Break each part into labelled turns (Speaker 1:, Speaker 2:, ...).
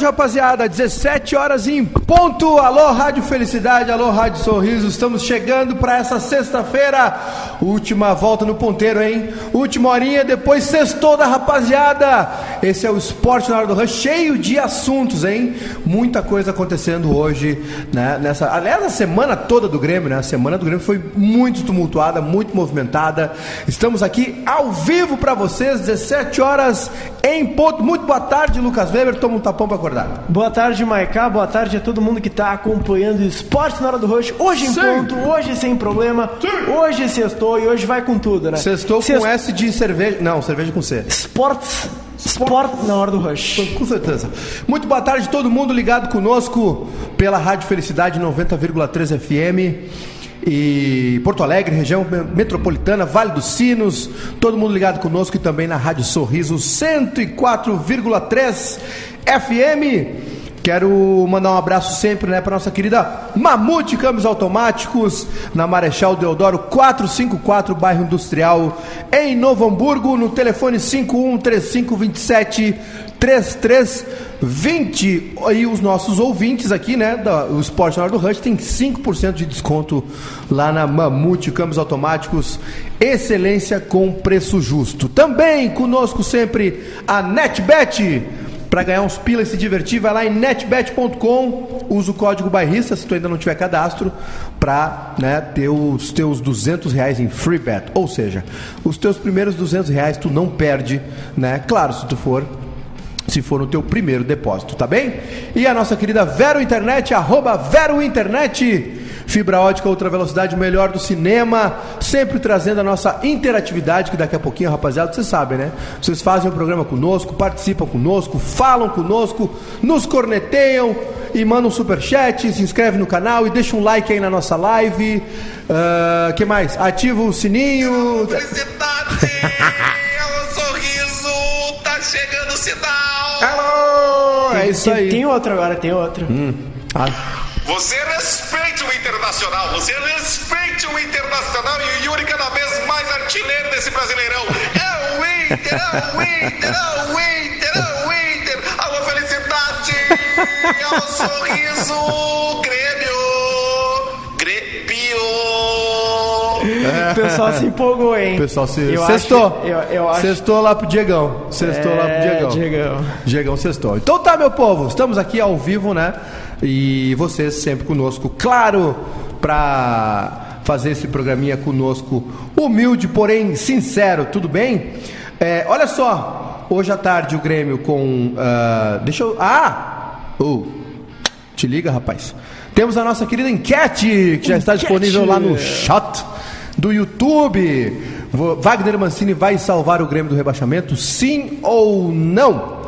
Speaker 1: tarde, rapaziada. 17 horas em ponto. Alô, Rádio Felicidade, alô, Rádio Sorriso. Estamos chegando para essa sexta-feira. Última volta no ponteiro, hein? Última horinha, depois sextou da rapaziada. Esse é o Esporte na Hora do Rush, cheio de assuntos, hein? Muita coisa acontecendo hoje, né? Nessa, aliás, a semana toda do Grêmio, né? A semana do Grêmio foi muito tumultuada, muito movimentada. Estamos aqui ao vivo para vocês, 17 horas em ponto. Muito boa tarde, Lucas Weber. Toma um tapão para
Speaker 2: Boa tarde, Maiká. Boa tarde a todo mundo que está acompanhando Esporte na Hora do Rush. Hoje em
Speaker 1: Sim.
Speaker 2: ponto, hoje sem problema. Hoje sextou e hoje vai com tudo, né?
Speaker 1: Sextou
Speaker 2: Sext-
Speaker 1: com S de cerveja. Não, cerveja com C.
Speaker 2: Esportes. Sport na hora do rush.
Speaker 1: Com certeza. Muito boa tarde, todo mundo ligado conosco pela Rádio Felicidade 90,3 FM. E Porto Alegre, região metropolitana, Vale dos Sinos, todo mundo ligado conosco e também na Rádio Sorriso 104,3 FM. Quero mandar um abraço sempre né, para nossa querida Mamute Câmbios Automáticos, na Marechal Deodoro 454, bairro Industrial, em Novo Hamburgo, no telefone 513527 3320. E os nossos ouvintes aqui, né, da, o Esporte na Hora do Rush, tem 5% de desconto lá na Mamute Câmbios Automáticos. Excelência com preço justo. Também conosco sempre a NetBet. Para ganhar uns pilas e se divertir, vai lá em netbet.com, usa o código bairrista se tu ainda não tiver cadastro, para né, ter os teus 200 reais em free bet. Ou seja, os teus primeiros 200 reais tu não perde, né? Claro, se tu for se for no teu primeiro depósito, tá bem? E a nossa querida Vero Internet, arroba Vero Internet, fibra ótica ultra velocidade, o melhor do cinema, sempre trazendo a nossa interatividade, que daqui a pouquinho, rapaziada, vocês sabem, né? Vocês fazem o programa conosco, participam conosco, falam conosco, nos corneteiam e mandam um superchat, se inscreve no canal e deixa um like aí na nossa live. Ah, que mais? Ativa o sininho.
Speaker 3: Felicidade! é o sorriso! Tá chegando o sinal!
Speaker 1: Hello! É isso
Speaker 2: tem,
Speaker 1: aí.
Speaker 2: tem outra agora, tem outra.
Speaker 1: Ah,
Speaker 3: Você respeite o Internacional! Você respeite o Internacional e o Yuri cada vez mais artilheiro desse Brasileirão! É o Inter! É o Inter! É o Inter! É o Inter! Alô, felicidade! É o sorriso! Grêmio!
Speaker 2: O pessoal se empolgou, hein?
Speaker 1: O pessoal se.
Speaker 2: Eu
Speaker 1: sextou.
Speaker 2: acho- eu, eu acho.
Speaker 1: Sextou lá pro Diegão. Sextou lá pro
Speaker 2: É,
Speaker 1: Diegão.
Speaker 2: Diegão.
Speaker 1: Diegão sextou. Então tá, meu povo. Estamos aqui ao vivo, né? E vocês sempre conosco. Claro, pra fazer esse programinha conosco. Humilde, porém sincero. Tudo bem? É, olha só. Hoje à tarde o Grêmio com. ah, deixa eu. Ah! Oh, te liga, rapaz. Temos a nossa querida enquete, que já está
Speaker 2: Enquete.
Speaker 1: disponível lá no chat do YouTube. Wagner Mancini vai salvar o Grêmio do rebaixamento? Sim ou não?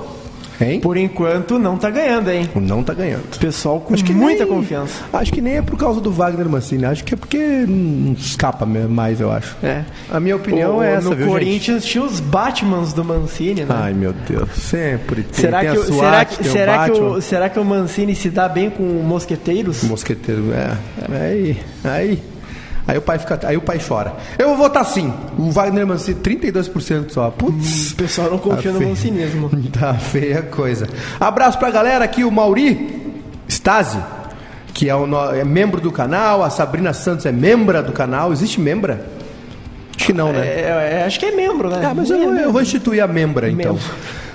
Speaker 1: Hein?
Speaker 2: Por enquanto não tá ganhando, hein?
Speaker 1: Não tá ganhando.
Speaker 2: Pessoal com
Speaker 1: Acho que
Speaker 2: muita
Speaker 1: nem-
Speaker 2: confiança.
Speaker 1: Acho que nem é por causa do Wagner Mancini. Acho que é porque não escapa mais, eu acho.
Speaker 2: É.
Speaker 1: A minha opinião
Speaker 2: O-
Speaker 1: é essa,
Speaker 2: no
Speaker 1: viu, gente?
Speaker 2: Corinthians tinha os Batmans do Mancini, né?
Speaker 1: Ai, meu Deus. Sempre tem.
Speaker 2: será,
Speaker 1: tem
Speaker 2: que, o-
Speaker 1: SWAT,
Speaker 2: será, que, será, que o, será que o Mancini se dá bem com mosqueteiros?
Speaker 1: Mosqueteiro, é. Aí, aí. Aí o pai fica, aí o pai chora. Eu vou votar sim. O Wagner Mancini 32% só. Putz.
Speaker 2: O pessoal não confia
Speaker 1: Tá
Speaker 2: no mancinismo.
Speaker 1: Tá feia coisa. Abraço pra galera aqui, o Mauri Stasi, que é, o é membro do canal, a Sabrina Santos é membra do canal. Existe membra? Acho que não, né?
Speaker 2: É, é, acho que é membro, né?
Speaker 1: Ah, mas eu,
Speaker 2: É
Speaker 1: vou- eu vou instituir a membra, então.
Speaker 2: Membro.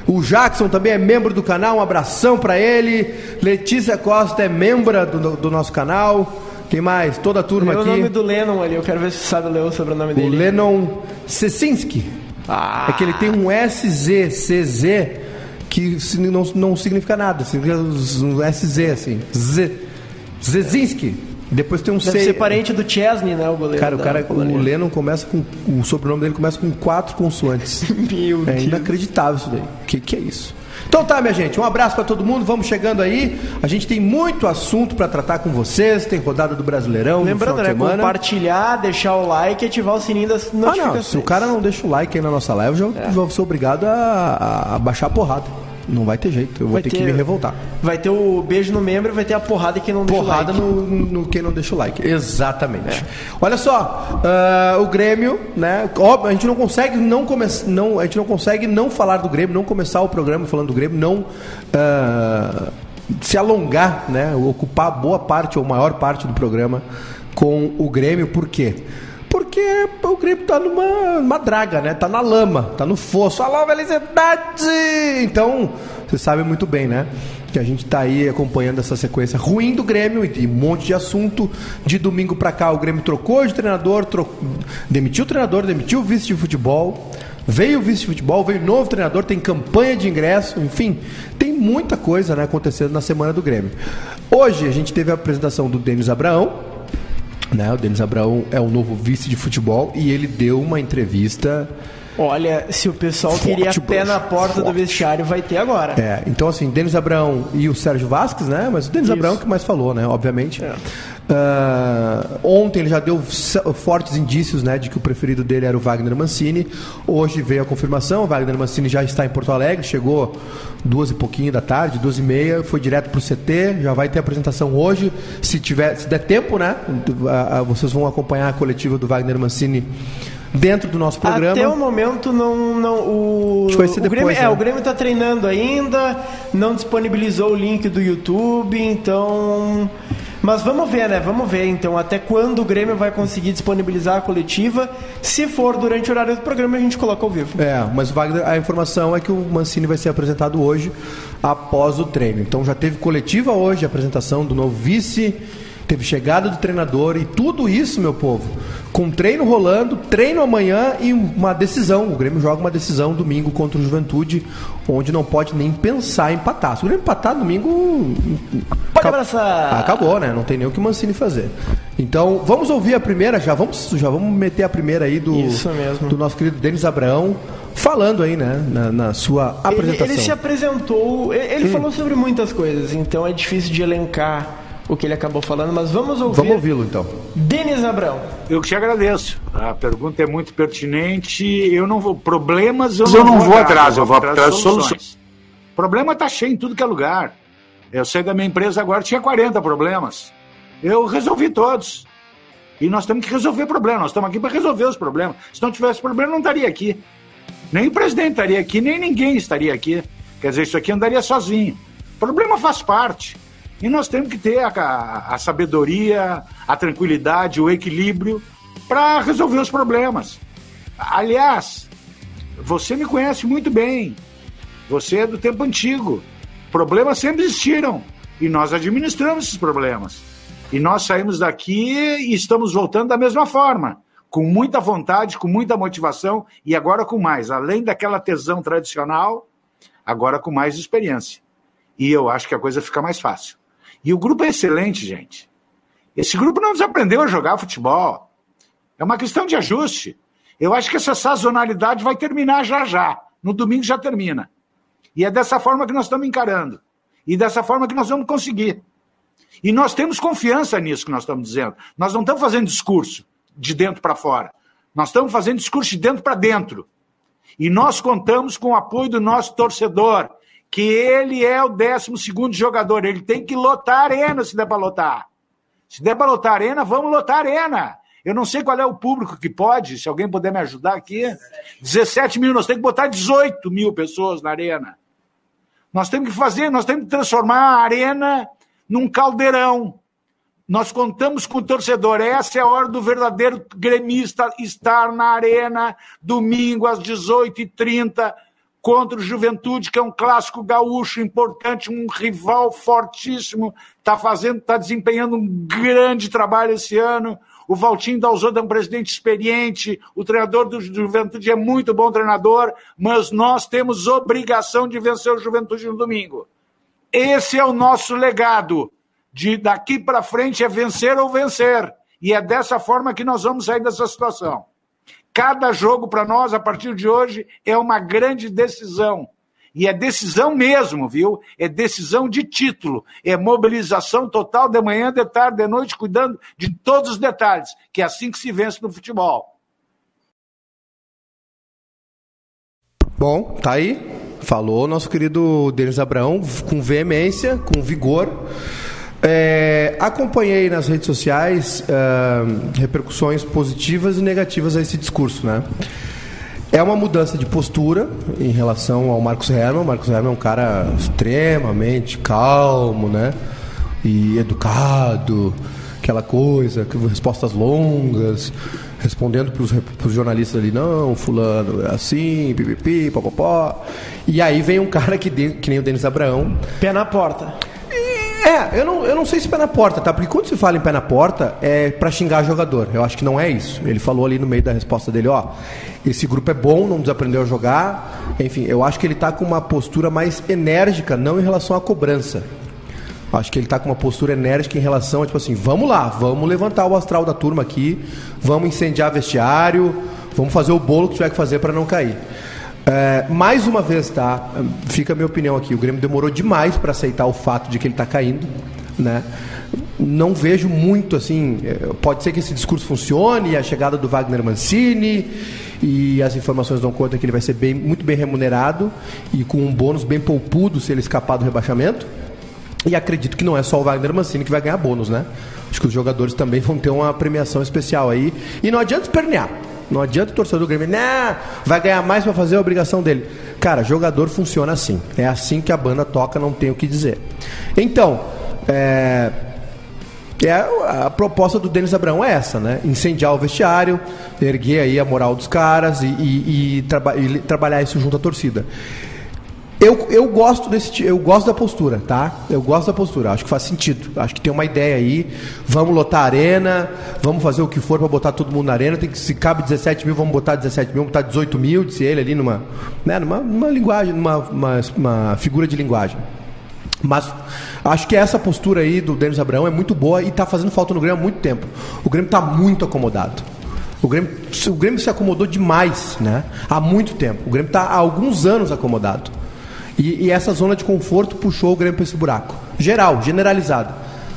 Speaker 1: O Jackson também é membro do canal, um abração pra ele. Letícia Costa é membra do, do nosso canal. Quem mais? Toda a turma
Speaker 2: o
Speaker 1: aqui.
Speaker 2: nome do Lennon ali, eu quero ver se você sabe ler o sobrenome
Speaker 1: O
Speaker 2: dele.
Speaker 1: Lennon Sesinski.
Speaker 2: Ah.
Speaker 1: É que ele tem um SZCZ que não, não significa nada. Significa um SZ, assim. Z. Zezinski. Depois tem um
Speaker 2: Deve
Speaker 1: C.
Speaker 2: ser parente do Chesney, né, o goleiro
Speaker 1: Cara, o cara,
Speaker 2: Polônia.
Speaker 1: o Lennon começa com. O sobrenome dele começa com quatro consoantes.
Speaker 2: Meu
Speaker 1: É
Speaker 2: Deus.
Speaker 1: inacreditável isso daí. Que que é isso? Então tá, minha gente, um abraço pra todo mundo. Vamos chegando aí. A gente tem muito assunto pra tratar com vocês. Tem rodada do Brasileirão.
Speaker 2: Lembrando, né, compartilhar, deixar o like e ativar o sininho das
Speaker 1: Ah,
Speaker 2: notificações.
Speaker 1: não. Se o cara não deixa o like aí na nossa live, eu já
Speaker 2: É.
Speaker 1: vou ser obrigado a, a- a baixar a porrada. Não vai ter jeito. Eu vou
Speaker 2: Vai
Speaker 1: ter, que
Speaker 2: ter-
Speaker 1: me revoltar.
Speaker 2: Vai ter o beijo no membro e vai ter a porrada que não deixa o
Speaker 1: Porrada
Speaker 2: like.
Speaker 1: no, no quem não deixa o like. Exatamente. Olha só, ah, o Grêmio, né? Óbvio, a gente não consegue não começar, não, a gente não consegue não falar do Grêmio, não começar o programa falando do Grêmio, não ah, se alongar, né? Ocupar boa parte ou maior parte do programa com o Grêmio. Por quê? Porque o Grêmio tá numa, numa draga, né? Tá na lama, tá no fosso. Alô, felicidade! Então, você sabe muito bem, né? Que a gente tá aí acompanhando essa sequência ruim do Grêmio e um monte de assunto. De domingo pra cá, o Grêmio trocou de treinador, demitiu o treinador, demitiu o vice de futebol. Veio o vice de futebol, veio novo treinador, tem campanha de ingresso, enfim, tem muita coisa né, acontecendo na semana do Grêmio. Hoje a gente teve a apresentação do Denis Abraão, né? O Denis Abraão é o novo vice de futebol e ele deu uma entrevista.
Speaker 2: Olha, se o pessoal
Speaker 1: Forte,
Speaker 2: queria pé na porta do
Speaker 1: forte.
Speaker 2: vestiário, vai ter agora.
Speaker 1: É, então assim, Denis Abraão e o Sérgio Vasques, né? Mas o Denis
Speaker 2: Isso.
Speaker 1: Abraão que mais falou, né? Obviamente.
Speaker 2: É.
Speaker 1: Ah, ontem ele já deu fortes indícios, né, de que o preferido dele era o Wagner Mancini. Hoje veio a confirmação, o Wagner Mancini já está em Porto Alegre, chegou duas e pouquinho da tarde, duas e meia, foi direto pro CT, já vai ter apresentação hoje, se tiver, se der tempo, né? Vocês vão acompanhar a coletiva do Wagner Mancini dentro do nosso programa.
Speaker 2: Até o momento não, não o, o
Speaker 1: depois,
Speaker 2: Grêmio,
Speaker 1: né?
Speaker 2: é, o Grêmio tá treinando ainda, não disponibilizou o link do YouTube, então mas vamos ver, né? Vamos ver então até quando o Grêmio vai conseguir disponibilizar a coletiva. Se for durante o horário do programa, a gente coloca ao vivo.
Speaker 1: É, mas Wagner, a informação é que o Mancini vai ser apresentado hoje após o treino. Então já teve coletiva hoje, a apresentação do novo vice, teve chegada do treinador e tudo isso, meu povo, com treino rolando, treino amanhã e uma decisão. O Grêmio joga uma decisão domingo contra o Juventude, onde não pode nem pensar em empatar. Se o Grêmio empatar domingo.
Speaker 2: Pode abraçar.
Speaker 1: Acabou, né? Não tem nem o que o Mancini fazer. Então, vamos ouvir a primeira, já vamos, já vamos meter a primeira aí do, do nosso querido Denis Abraão, falando aí, né, na, na sua
Speaker 2: Ele,
Speaker 1: apresentação.
Speaker 2: ele se apresentou, ele, ele
Speaker 1: Hum.
Speaker 2: falou sobre muitas coisas, então é difícil de elencar o que ele acabou falando, mas vamos ouvir.
Speaker 1: Vamos ouvi-lo então.
Speaker 2: Denis Abrão.
Speaker 4: Eu que te agradeço. A pergunta é muito pertinente. Eu não vou. Problemas eu,
Speaker 5: Eu não vou atrás, eu vou atrás de soluções.
Speaker 4: Problema está cheio em tudo que é lugar. Eu sei da minha empresa agora, tinha 40 problemas. Eu resolvi todos. E nós temos que resolver problemas. Nós estamos aqui para resolver os problemas. Se não tivesse problema, eu não estaria aqui. Nem o presidente estaria aqui, nem ninguém estaria aqui. Quer dizer, isso aqui andaria sozinho. Problema faz parte. E nós temos que ter a, a- a sabedoria, a tranquilidade, o equilíbrio para resolver os problemas. Aliás, você me conhece muito bem. Você é do tempo antigo. Problemas sempre existiram. E nós administramos esses problemas. E nós saímos daqui e estamos voltando da mesma forma. Com muita vontade, com muita motivação e agora com mais. Além daquela tesão tradicional, agora com mais experiência. E eu acho que a coisa fica mais fácil. E o grupo é excelente, gente. Esse grupo não desaprendeu a jogar futebol. É uma questão de ajuste. Eu acho que essa sazonalidade vai terminar já já. No domingo já termina. E é dessa forma que nós estamos encarando. E dessa forma que nós vamos conseguir. E nós temos confiança nisso que nós estamos dizendo. Nós não estamos fazendo discurso de dentro para fora. Nós estamos fazendo discurso de dentro para dentro. E nós contamos com o apoio do nosso torcedor, que ele é o 12 jogador. Ele tem que lotar a arena se der para lotar. Se der para lotar a arena, vamos lotar a arena. Eu não sei qual é o público que pode, se alguém puder me ajudar aqui. 17 mil, nós temos que botar 18 mil pessoas na arena. Nós temos que fazer, nós temos que transformar a arena num caldeirão. Nós contamos com o torcedor. Essa é a hora do verdadeiro gremista estar na arena, domingo às 18h30, contra o Juventude, que é um clássico gaúcho importante, um rival fortíssimo. Está fazendo, está desempenhando um grande trabalho esse ano. O Valtinho Dalzotto é um presidente experiente, o treinador do Juventude é muito bom treinador, mas nós temos obrigação de vencer o Juventude no domingo. Esse é o nosso legado. De daqui para frente é vencer ou vencer. E é dessa forma que nós vamos sair dessa situação. Cada jogo para nós, a partir de hoje, é uma grande decisão. E é decisão mesmo, viu? É decisão de título. É mobilização total de manhã, de tarde, de noite, cuidando de todos os detalhes. Que é assim que se vence no futebol.
Speaker 1: Bom, tá aí. Falou nosso querido Denis Abraão com veemência, com vigor. É, acompanhei nas redes sociais uh, repercussões positivas e negativas a esse discurso, né? É uma mudança de postura em relação ao Marcos Herman. O Marcos Herman é um cara extremamente calmo, né? E educado, aquela coisa, respostas longas, respondendo para os jornalistas ali, não, fulano, é assim, pipipi, popopó. E aí vem um cara que, que nem o Denis Abraão.
Speaker 2: Pé na porta.
Speaker 1: É, eu não, eu não sei se pé na porta, tá? Porque quando se fala em pé na porta, é para xingar jogador. Eu acho que não é isso. Ele falou ali no meio da resposta dele, ó, esse grupo é bom, não desaprendeu a jogar. Enfim, eu acho que ele tá com uma postura mais enérgica, não em relação à cobrança. Acho que ele tá com uma postura enérgica em relação a, tipo assim, vamos lá, vamos levantar o astral da turma aqui, vamos incendiar vestiário, vamos fazer o bolo que tiver que fazer para não cair. É, mais uma vez, tá? Fica a minha opinião aqui. O Grêmio demorou demais para aceitar o fato de que ele está caindo, né? Não vejo muito assim. É, pode ser que esse discurso funcione, a chegada do Wagner Mancini e as informações dão conta que ele vai ser bem, muito bem remunerado e com um bônus bem poupudo se ele escapar do rebaixamento. E acredito que não é só o Wagner Mancini que vai ganhar bônus, né? Acho que os jogadores também vão ter uma premiação especial aí. E não adianta espernear. Não adianta o torcedor do Grêmio, né? Vai ganhar mais para fazer a obrigação dele. Cara, jogador funciona assim. É assim que a banda toca, não tem o que dizer. Então, é, é a proposta do Denis Abraão é essa, né? Incendiar o vestiário, erguer aí a moral dos caras e, e, e, traba e trabalhar isso junto à torcida. Eu, eu gosto desse eu gosto da postura, tá? Eu gosto da postura, acho que faz sentido. Acho que tem uma ideia aí. Vamos lotar a arena, vamos fazer o que for para botar todo mundo na arena. Tem que, se cabe 17 mil, vamos botar 17 mil, vamos botar 18 mil, disse ele ali numa, né, numa, numa linguagem, numa uma, uma figura de linguagem. Mas acho que essa postura aí do Denis Abraão é muito boa e está fazendo falta no Grêmio há muito tempo. O Grêmio está muito acomodado. O Grêmio, o Grêmio se acomodou demais, né? Há muito tempo. O Grêmio está há alguns anos acomodado. E, e essa zona de conforto puxou o Grêmio para esse buraco. Geral, generalizado.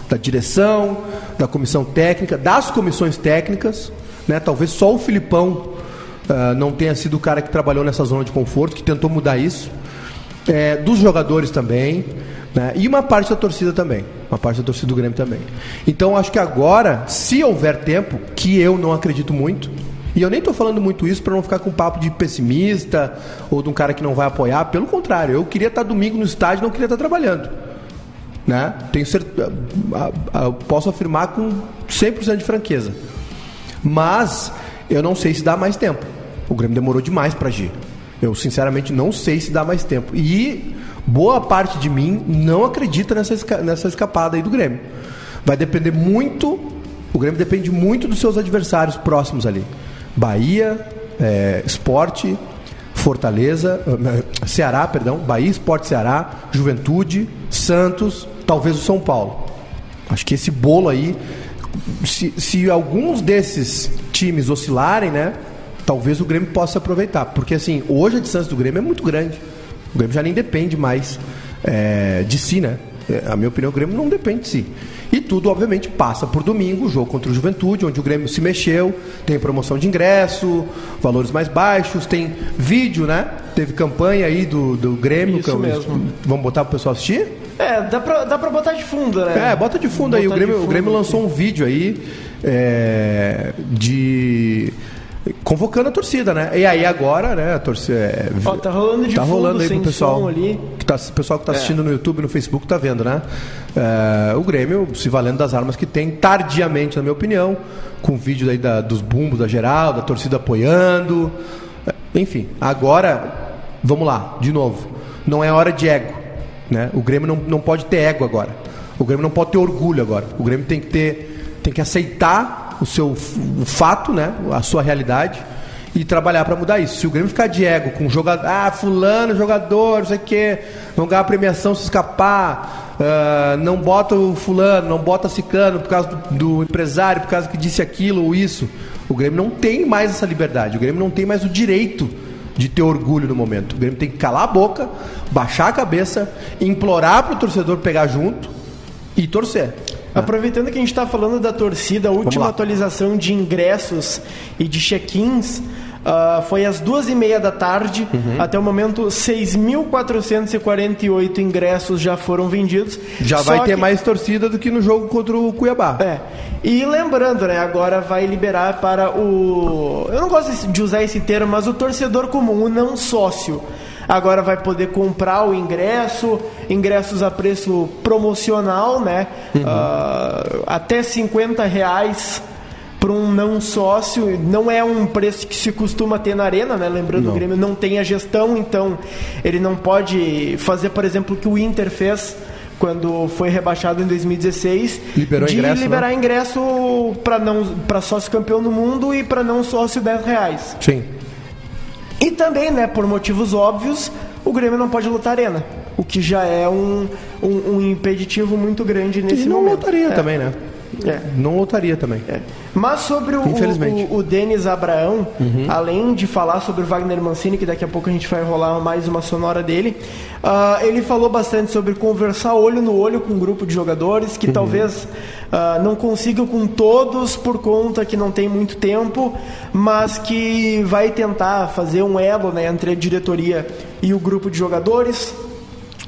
Speaker 1: Da direção, da comissão técnica, das comissões técnicas. Né? Talvez só o Filipão uh, não tenha sido o cara que trabalhou nessa zona de conforto, que tentou mudar isso. É, dos jogadores também. Né? E uma parte da torcida também. Uma parte da torcida do Grêmio também. Então acho que agora, se houver tempo, que eu não acredito muito, e eu nem estou falando muito isso para não ficar com papo de pessimista ou de um cara que não vai apoiar. Pelo contrário, eu queria estar domingo no estádio, não queria estar trabalhando. Né? Tenho certeza, posso afirmar com 100% de franqueza. Mas eu não sei se dá mais tempo. O Grêmio demorou demais para agir. Eu sinceramente não sei se dá mais tempo. E boa parte de mim não acredita nessa, nessa escapada aí do Grêmio. Vai depender muito. O Grêmio depende muito dos seus adversários próximos ali. Bahia, é, Esporte, Fortaleza, eh, Ceará, perdão, Bahia, Esporte, Ceará, Juventude, Santos, talvez o São Paulo. Acho que esse bolo aí, se, se alguns desses times oscilarem, né? Talvez o Grêmio possa aproveitar. Porque assim, hoje a distância do Grêmio é muito grande. O Grêmio já nem depende mais é, de si, né? É, a minha opinião, o Grêmio não depende de si. E tudo, obviamente, passa por domingo, jogo contra o Juventude, onde o Grêmio se mexeu, tem promoção de ingresso, valores mais baixos, tem vídeo, né? Teve campanha aí do, do Grêmio.
Speaker 2: Isso mesmo.
Speaker 1: Vamos botar pro pessoal assistir?
Speaker 2: É, dá pra, dá pra botar de fundo, né?
Speaker 1: É, bota de fundo aí. O Grêmio, o Grêmio lançou um vídeo aí é, de convocando a torcida, né? E aí agora, né, a torcida. É,
Speaker 2: Ó, tá rolando de
Speaker 1: tá
Speaker 2: fundo,
Speaker 1: rolando aí pro pessoal.
Speaker 2: ali.
Speaker 1: Que tá, o pessoal que tá assistindo no YouTube, no Facebook, tá vendo, né? É, o Grêmio se valendo das armas que tem, tardiamente, na minha opinião, com vídeos aí da, dos bumbos da geral, da torcida apoiando. É, Enfim, agora, vamos lá, de novo. Não é hora de ego. Né? O Grêmio não, não pode ter ego agora. O Grêmio não pode ter orgulho agora. O Grêmio tem que ter, tem que aceitar o seu o fato, né? A sua realidade e trabalhar para mudar isso. Se o Grêmio ficar de ego com jogador, ah, fulano, jogador, não sei o quê, não ganhar premiação se escapar, ah, não bota o fulano, não bota cicano por causa do, do empresário, por causa que disse aquilo ou isso. O Grêmio não tem mais essa liberdade. O Grêmio não tem mais o direito de ter orgulho no momento. O Grêmio tem que calar a boca, baixar a cabeça, implorar para o torcedor pegar junto e torcer.
Speaker 2: Aproveitando que a gente está falando da torcida, a última atualização de ingressos e de check-ins, Uh, foi às duas e meia da tarde.
Speaker 1: Uhum.
Speaker 2: Até o momento, 6.448 ingressos já foram vendidos.
Speaker 1: Já
Speaker 2: Só
Speaker 1: vai ter
Speaker 2: que-
Speaker 1: mais torcida do que no jogo contra o Cuiabá.
Speaker 2: É. E lembrando, né, agora vai liberar para o. Eu não gosto de usar esse termo, mas o torcedor comum, o não sócio. Agora vai poder comprar o ingresso, ingressos a preço promocional, né? Ah, até 50 reais para um não sócio. Não é um preço que se costuma ter na arena, né? Lembrando,
Speaker 1: Não.
Speaker 2: o Grêmio não tem a gestão, então ele não pode fazer, por exemplo, o que o Inter fez quando foi rebaixado em 2016,
Speaker 1: Liberou
Speaker 2: de
Speaker 1: ingresso, né?
Speaker 2: liberar ingresso para não para sócio campeão do mundo e para não sócio 10 reais.
Speaker 1: Sim.
Speaker 2: E também, né, por motivos óbvios, o Grêmio não pode lutar arena, o que já é um, um, um impeditivo muito grande nesse
Speaker 1: E não
Speaker 2: momento.
Speaker 1: lotaria
Speaker 2: É.
Speaker 1: também, né?
Speaker 2: É.
Speaker 1: Não lotaria também.
Speaker 2: É. Mas sobre o, o, o Denis Abraão, além de falar sobre o Wagner Mancini, que daqui a pouco a gente vai rolar mais uma sonora dele, ah, ele falou bastante sobre conversar olho no olho com um grupo de jogadores que talvez ah, não consigam com todos por conta que não tem muito tempo, mas que vai tentar fazer um elo né, entre a diretoria e o grupo de jogadores.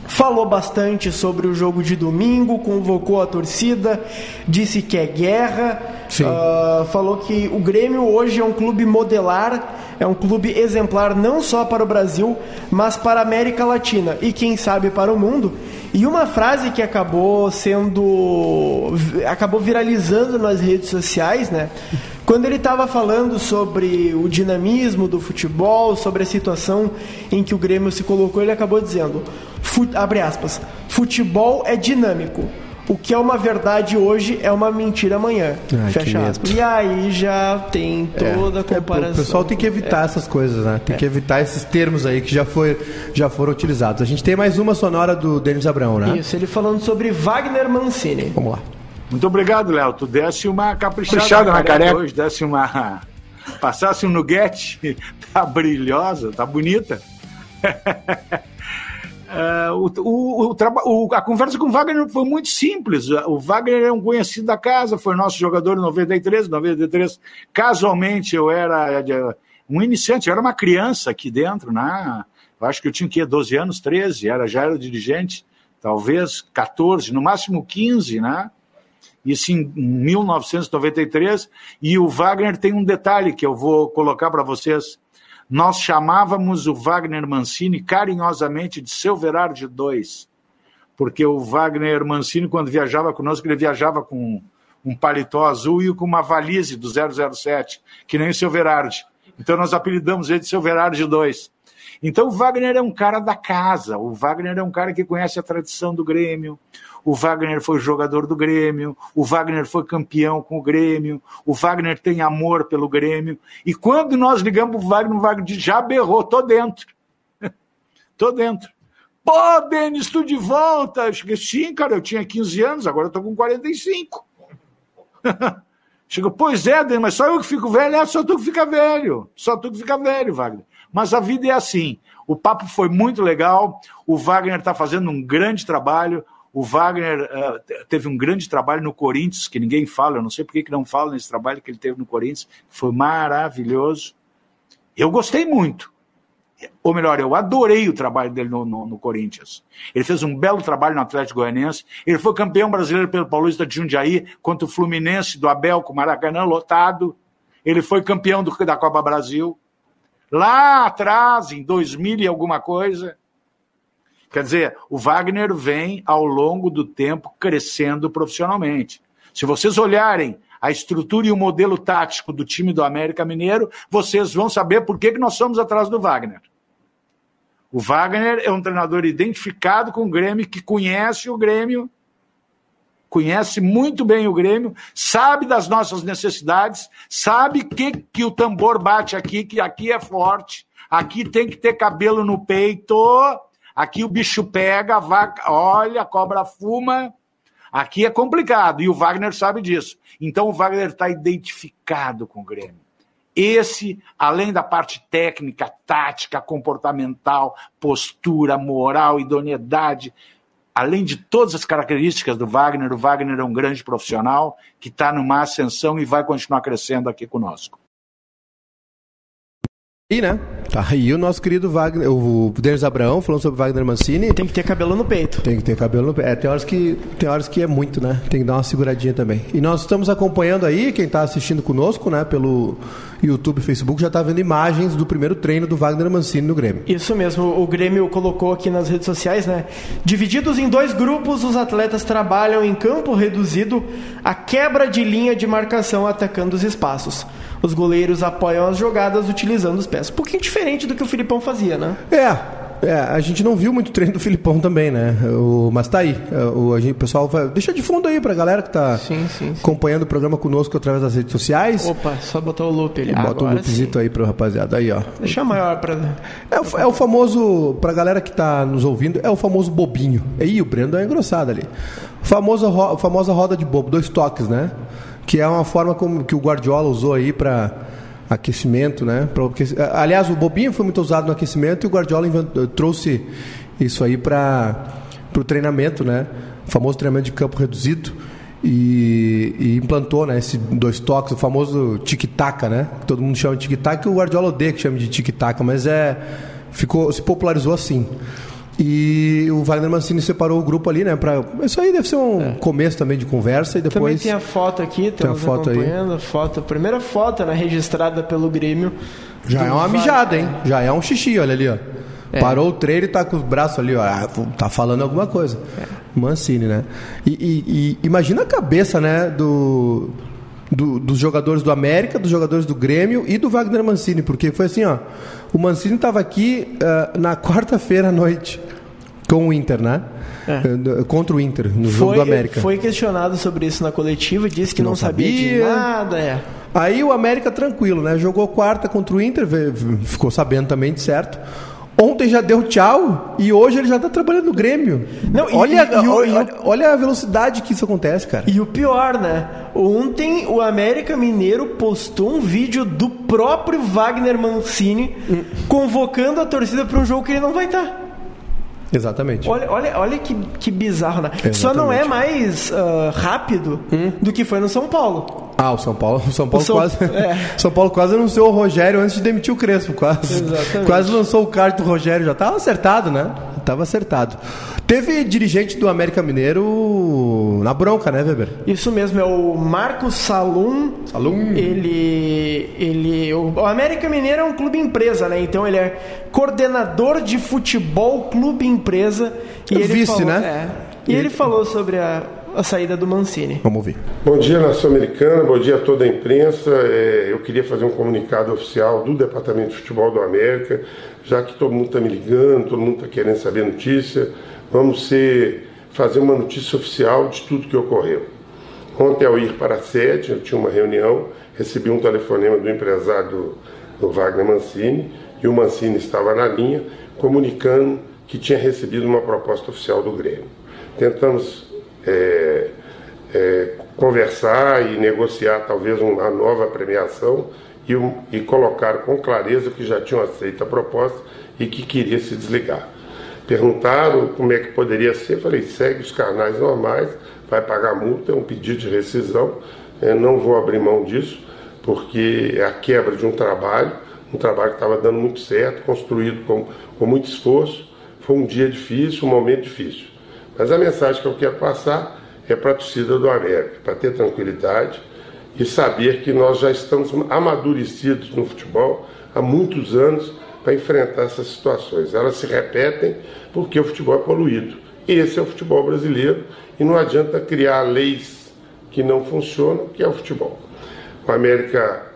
Speaker 2: Falou bastante sobre o jogo de domingo, convocou a torcida, disse que é guerra. Ah, falou que o Grêmio hoje é um clube modelar, é um clube exemplar não só para o Brasil, mas para a América Latina e quem sabe para o mundo. E uma frase que acabou sendo. acabou viralizando nas redes sociais, né? Quando ele estava falando sobre o dinamismo do futebol, sobre a situação em que o Grêmio se colocou, ele acabou dizendo, abre aspas, futebol é dinâmico. O que é uma verdade hoje é uma mentira amanhã.
Speaker 1: Ai,
Speaker 2: Fecha aspas. E aí já tem toda a
Speaker 1: É,
Speaker 2: comparação.
Speaker 1: o pessoal tem que evitar essas coisas, né? Tem que evitar esses termos aí que já, foi, já foram utilizados. A gente tem mais uma sonora do Denis Abrão, né?
Speaker 2: Isso, ele falando sobre Wagner Mancini.
Speaker 1: Vamos lá.
Speaker 4: Muito obrigado, Léo. Tu desse uma caprichada,
Speaker 5: Caprichada na careca.
Speaker 4: hoje, desse uma. Passasse um nuguete. Tá brilhosa, tá bonita. É, o, o- o a conversa com o Wagner foi muito simples. O Wagner é um conhecido da casa, foi nosso jogador em 93, 93. Casualmente eu era de- um iniciante, eu era uma criança aqui dentro, né? Eu acho que eu tinha o quê? 12 anos, 13, era, já era dirigente, talvez 14, no máximo 15, né? Isso em 1993. E o Wagner tem um detalhe que eu vou colocar para vocês. Nós chamávamos o Wagner Mancini carinhosamente de seu Verardi 2, porque o Wagner Mancini, quando viajava conosco, ele viajava com um paletó azul e com uma valise do 007, que nem o seu Verardi. Então nós apelidamos ele de seu Verardi 2. Então o Wagner é um cara da casa, o Wagner é um cara que conhece a tradição do Grêmio, o Wagner foi jogador do Grêmio, o Wagner foi campeão com o Grêmio, o Wagner tem amor pelo Grêmio. E quando nós ligamos pro Wagner, o Wagner já berrou, tô dentro. tô dentro. Pô, Denis, tu de volta? Eu cheguei, sim, cara, eu tinha 15 anos, agora eu tô com 45. Chegou, pois é, Denis, mas só eu que fico velho, é só tu que fica velho. Só tu que fica velho, Wagner. Mas a vida é assim. O papo foi muito legal. O Wagner está fazendo um grande trabalho. O Wagner te- teve um grande trabalho no Corinthians, que ninguém fala, eu não sei por que que não fala nesse trabalho que ele teve no Corinthians, foi maravilhoso. Eu gostei muito. Ou melhor, eu adorei o trabalho dele no, no- no Corinthians. Ele fez um belo trabalho no Atlético Goianiense. Ele foi campeão brasileiro pelo Paulista de Jundiaí contra o Fluminense do Abel com o Maracanã lotado. Ele foi campeão do- da Copa Brasil. Lá atrás, em 2000 e alguma coisa. Quer dizer, o Wagner vem ao longo do tempo crescendo profissionalmente. Se vocês olharem a estrutura e o modelo tático do time do América Mineiro, vocês vão saber por que, que nós somos atrás do Wagner. O Wagner é um treinador identificado com o Grêmio, que conhece o Grêmio, conhece muito bem o Grêmio, sabe das nossas necessidades, sabe que, que o tambor bate aqui, que aqui é forte, aqui tem que ter cabelo no peito, aqui o bicho pega, a vaca, olha, a cobra fuma. Aqui é complicado e o Wagner sabe disso. Então o Wagner está identificado com o Grêmio. Esse, além da parte técnica, tática, comportamental, postura, moral, idoneidade, além de todas as características do Wagner, o Wagner é um grande profissional que está numa ascensão e vai continuar crescendo aqui conosco.
Speaker 1: E, né? Tá aí o nosso querido Wagner, o Denis Abraão falando sobre Wagner Mancini.
Speaker 2: Tem que ter cabelo no peito.
Speaker 1: Tem que ter cabelo no peito. É, tem horas que, tem horas que é muito, né? Tem que dar uma seguradinha também. E nós estamos acompanhando aí, quem está assistindo conosco, né, pelo YouTube e Facebook, já está vendo imagens do primeiro treino do Wagner Mancini no Grêmio.
Speaker 2: Isso mesmo, o Grêmio colocou aqui nas redes sociais, né? Divididos em dois grupos, os atletas trabalham em campo reduzido a quebra de linha de marcação atacando os espaços. Os goleiros apoiam as jogadas utilizando os pés. Um pouquinho diferente do que o Filipão fazia, né?
Speaker 1: É. É, a gente não viu muito treino do Filipão também, né? O, mas tá aí. O, a gente, o pessoal vai. Deixa de fundo aí pra galera que tá
Speaker 2: Sim, sim, sim.
Speaker 1: acompanhando o programa conosco através das redes sociais.
Speaker 2: Opa, só botar o loop ali.
Speaker 1: Bota um
Speaker 2: Agora
Speaker 1: loopzito aí pro rapaziada. Aí, ó.
Speaker 2: Deixa maior pra.
Speaker 1: É, o- é o famoso, pra galera que tá nos ouvindo, é o famoso bobinho. Aí o Breno é engrossado ali. O famoso, ro- famosa roda de bobo, dois toques, né? Que é uma forma como que o Guardiola usou aí pra aquecimento, né? Pra aquec- Aliás, o bobinho foi muito usado no aquecimento e o Guardiola inventou- trouxe isso aí para o treinamento, né? O famoso treinamento de campo reduzido. E, e implantou né, esses dois toques, o famoso tic-tac, né? Que todo mundo chama de tic-tac, o Guardiola odeia que chame de tic-tac, mas é, ficou, se popularizou assim. E o Wagner Mancini separou o grupo ali, né? Pra, isso aí deve ser um começo também de conversa e
Speaker 2: Também
Speaker 1: depois.
Speaker 2: tem a foto aqui, estamos
Speaker 1: a foto aí.
Speaker 2: acompanhando a foto, a primeira foto né, registrada pelo Grêmio.
Speaker 1: Já é uma mijada, hein? Já é um xixi, olha ali, ó. Parou o treino e tá com os braços ali, ó. Ah, tá falando alguma coisa. Mancini, né? E, e- e imagina a cabeça, né, do, do- dos jogadores do América, dos jogadores do Grêmio e do Wagner Mancini, porque foi assim, ó. O Mancini tava aqui ah, na quarta-feira à noite com o Inter, né? Eh, Contra o Inter, no jogo
Speaker 2: Foi,
Speaker 1: do América.
Speaker 2: foi questionado sobre isso na coletiva, disse que, não,
Speaker 1: não
Speaker 2: sabia, de
Speaker 1: sabia.
Speaker 2: nada. É.
Speaker 1: Aí o América tranquilo, né? Jogou quarta contra o Inter, ficou sabendo também de certo. Ontem já deu tchau e hoje ele já tá trabalhando no Grêmio.
Speaker 2: Não, e-
Speaker 1: olha,
Speaker 2: e- e
Speaker 1: olha, olha a velocidade que isso acontece, cara.
Speaker 2: E o pior, né? Ontem o América Mineiro postou um vídeo do próprio Wagner Mancini
Speaker 1: Hum.
Speaker 2: convocando a torcida para um jogo que ele não vai estar.
Speaker 1: Exatamente.
Speaker 2: Olha, olha, olha que, que bizarro, né? Só não é mais ah, rápido do que foi no São Paulo.
Speaker 1: Ah, o São Paulo, o São Paulo
Speaker 2: São-
Speaker 1: quase,
Speaker 2: é.
Speaker 1: São Paulo quase anunciou o Rogério antes de demitir o Crespo, quase.
Speaker 2: Exatamente.
Speaker 1: Quase lançou o card do Rogério, já tava acertado, né? Tava acertado. Teve dirigente do América Mineiro na bronca, né, Weber?
Speaker 2: Isso mesmo, é o Marcos Salum.
Speaker 1: Salum.
Speaker 2: Ele. ele o o América Mineiro é um clube empresa, né? Então ele é coordenador de futebol clube empresa. E
Speaker 1: É
Speaker 2: ele
Speaker 1: vice,
Speaker 2: falou,
Speaker 1: né?
Speaker 2: É, e ele falou sobre a, a saída do Mancini.
Speaker 1: Vamos ouvir.
Speaker 6: Bom dia, Nação Americana, bom dia a toda a imprensa. É, eu queria fazer um comunicado oficial do Departamento de Futebol do América, já que todo mundo está me ligando, todo mundo está querendo saber notícia. Vamos ser, fazer uma notícia oficial de tudo que ocorreu. Ontem, ao ir para a sede, eu tinha uma reunião, recebi um telefonema do empresário do, do Wagner Mancini, e o Mancini estava na linha, comunicando que tinha recebido uma proposta oficial do Grêmio. Tentamos é, é, conversar e negociar talvez uma nova premiação e, e colocar com clareza que já tinham aceito a proposta e que queria se desligar. Perguntaram como é que poderia ser, falei, segue os canais normais, vai pagar multa, é um pedido de rescisão, eh, não vou abrir mão disso, porque é a quebra de um trabalho, um trabalho que estava dando muito certo, construído com, com muito esforço, foi um dia difícil, um momento difícil. Mas a mensagem que eu quero passar é para a torcida do América, para ter tranquilidade e saber que nós já estamos amadurecidos no futebol há muitos anos para enfrentar essas situações. Elas se repetem porque o futebol é poluído. Esse é o futebol brasileiro e não adianta criar leis que não funcionam, que é o futebol. O América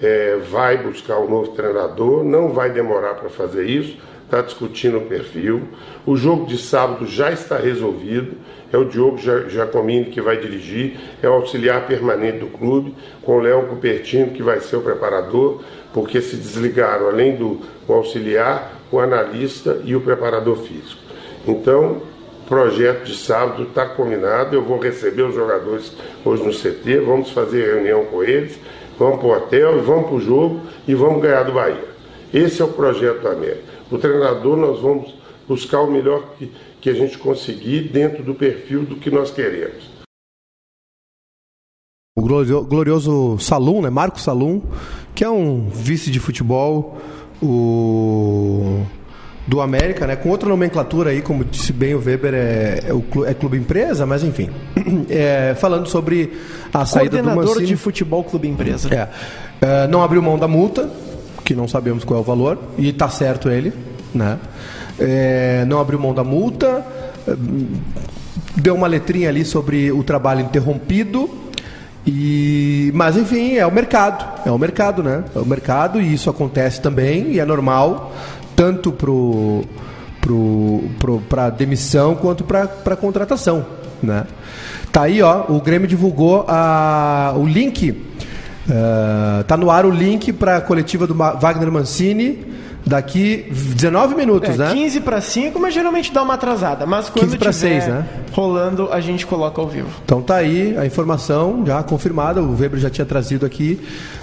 Speaker 6: é, vai buscar um novo treinador, não vai demorar para fazer isso, está discutindo o perfil. O jogo de sábado já está resolvido, é o Diogo Ja- Giacomini que vai dirigir, é o auxiliar permanente do clube, com o Léo Cupertino que vai ser o preparador, porque se desligaram, além do auxiliar, o analista e o preparador físico. Então, o projeto de sábado está combinado, eu vou receber os jogadores hoje no CT, vamos fazer reunião com eles, vamos para o hotel, vamos para o jogo e vamos ganhar do Bahia. Esse é o projeto da América. O treinador nós vamos buscar o melhor que, que a gente conseguir dentro do perfil do que nós queremos.
Speaker 1: o glorio- glorioso Salum, né? Marco Salum, que é um vice de futebol o do América, né? Com outra nomenclatura aí, como disse bem o Weber, é, é, o é clube empresa, mas enfim. É, falando sobre a saída do
Speaker 2: Coordenador
Speaker 1: Mancini.
Speaker 2: de futebol clube empresa.
Speaker 1: É. É, não abriu mão da multa, que não sabemos qual é o valor, e tá certo ele, né? É, não abriu mão da multa, deu uma letrinha ali sobre o trabalho interrompido. E, mas enfim, é o mercado, é o mercado, né? É o mercado e isso acontece também e é normal tanto pro pro, pro para demissão quanto para contratação, né? Tá aí, ó, o Grêmio divulgou a, o link Uh, tá no ar o link para a coletiva do Wagner Mancini daqui 19 minutos,
Speaker 2: É,
Speaker 1: né?
Speaker 2: 15 para 5, mas geralmente dá uma atrasada. Mas quando
Speaker 1: 15 pra
Speaker 2: tiver
Speaker 1: 6, né?
Speaker 2: rolando, a gente coloca ao vivo.
Speaker 1: Então tá aí a informação já confirmada, o Weber já tinha trazido aqui.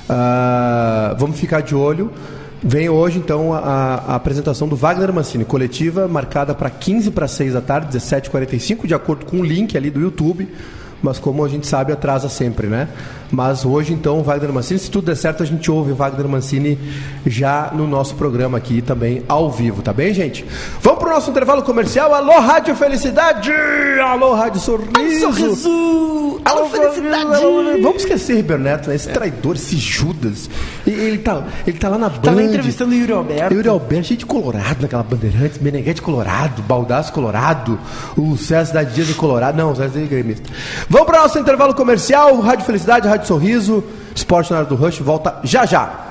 Speaker 1: Uh, vamos ficar de olho. Vem hoje, então, a, a apresentação do Wagner Mancini, coletiva marcada para 15 para 6 da tarde, 17h45, de acordo com o link ali do YouTube. Mas como a gente sabe, atrasa sempre, né? Mas hoje, então, o Wagner Mancini, se tudo der certo, a gente ouve o Wagner Mancini já no nosso programa aqui também, ao vivo, tá bem, gente? Vamos pro nosso intervalo comercial. Alô, Rádio Felicidade! Alô, Rádio Sorriso!
Speaker 2: sorriso! Alô, felicidade!
Speaker 1: Vamos esquecer Ribeiro Neto, né? Esse traidor, esse Judas. Ele tá, ele tá lá na
Speaker 2: Tava
Speaker 1: Band.
Speaker 2: Tá entrevistando o Yuri Alberto.
Speaker 1: Yuri Alberto, gente de colorado naquela Bandeirantes, Meneghete colorado, Baldaço colorado, o César da Dias de colorado. Não, o César é gremista. Vamos para o nosso intervalo comercial, Rádio Felicidade, Rádio Sorriso, Esporte na hora do Rush, volta já já.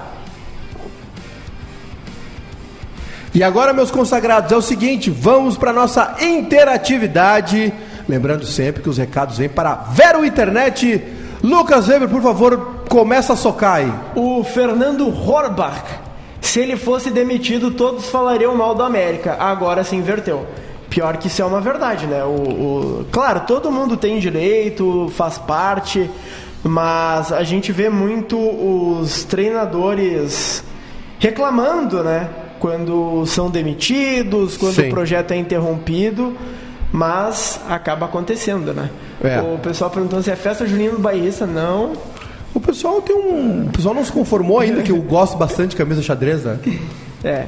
Speaker 1: E agora, meus consagrados, é o seguinte, vamos para nossa interatividade. Lembrando sempre que os recados vêm para Vero Internet. Lucas Weber, por favor, começa a socar aí.
Speaker 2: O Fernando Horbach. Se ele fosse demitido, todos falariam mal do América. Agora se inverteu. Pior que isso é uma verdade, né? O, o- Claro, todo mundo tem direito, faz parte, mas a gente vê muito os treinadores reclamando, né? Quando são demitidos, quando
Speaker 1: Sim.
Speaker 2: o projeto é interrompido, mas acaba acontecendo, né?
Speaker 1: É.
Speaker 2: O pessoal perguntando se é festa junina do Bairrista. Não,
Speaker 1: O pessoal tem um. O pessoal não se conformou ainda, que eu gosto bastante de camisa xadrez, né?
Speaker 2: É.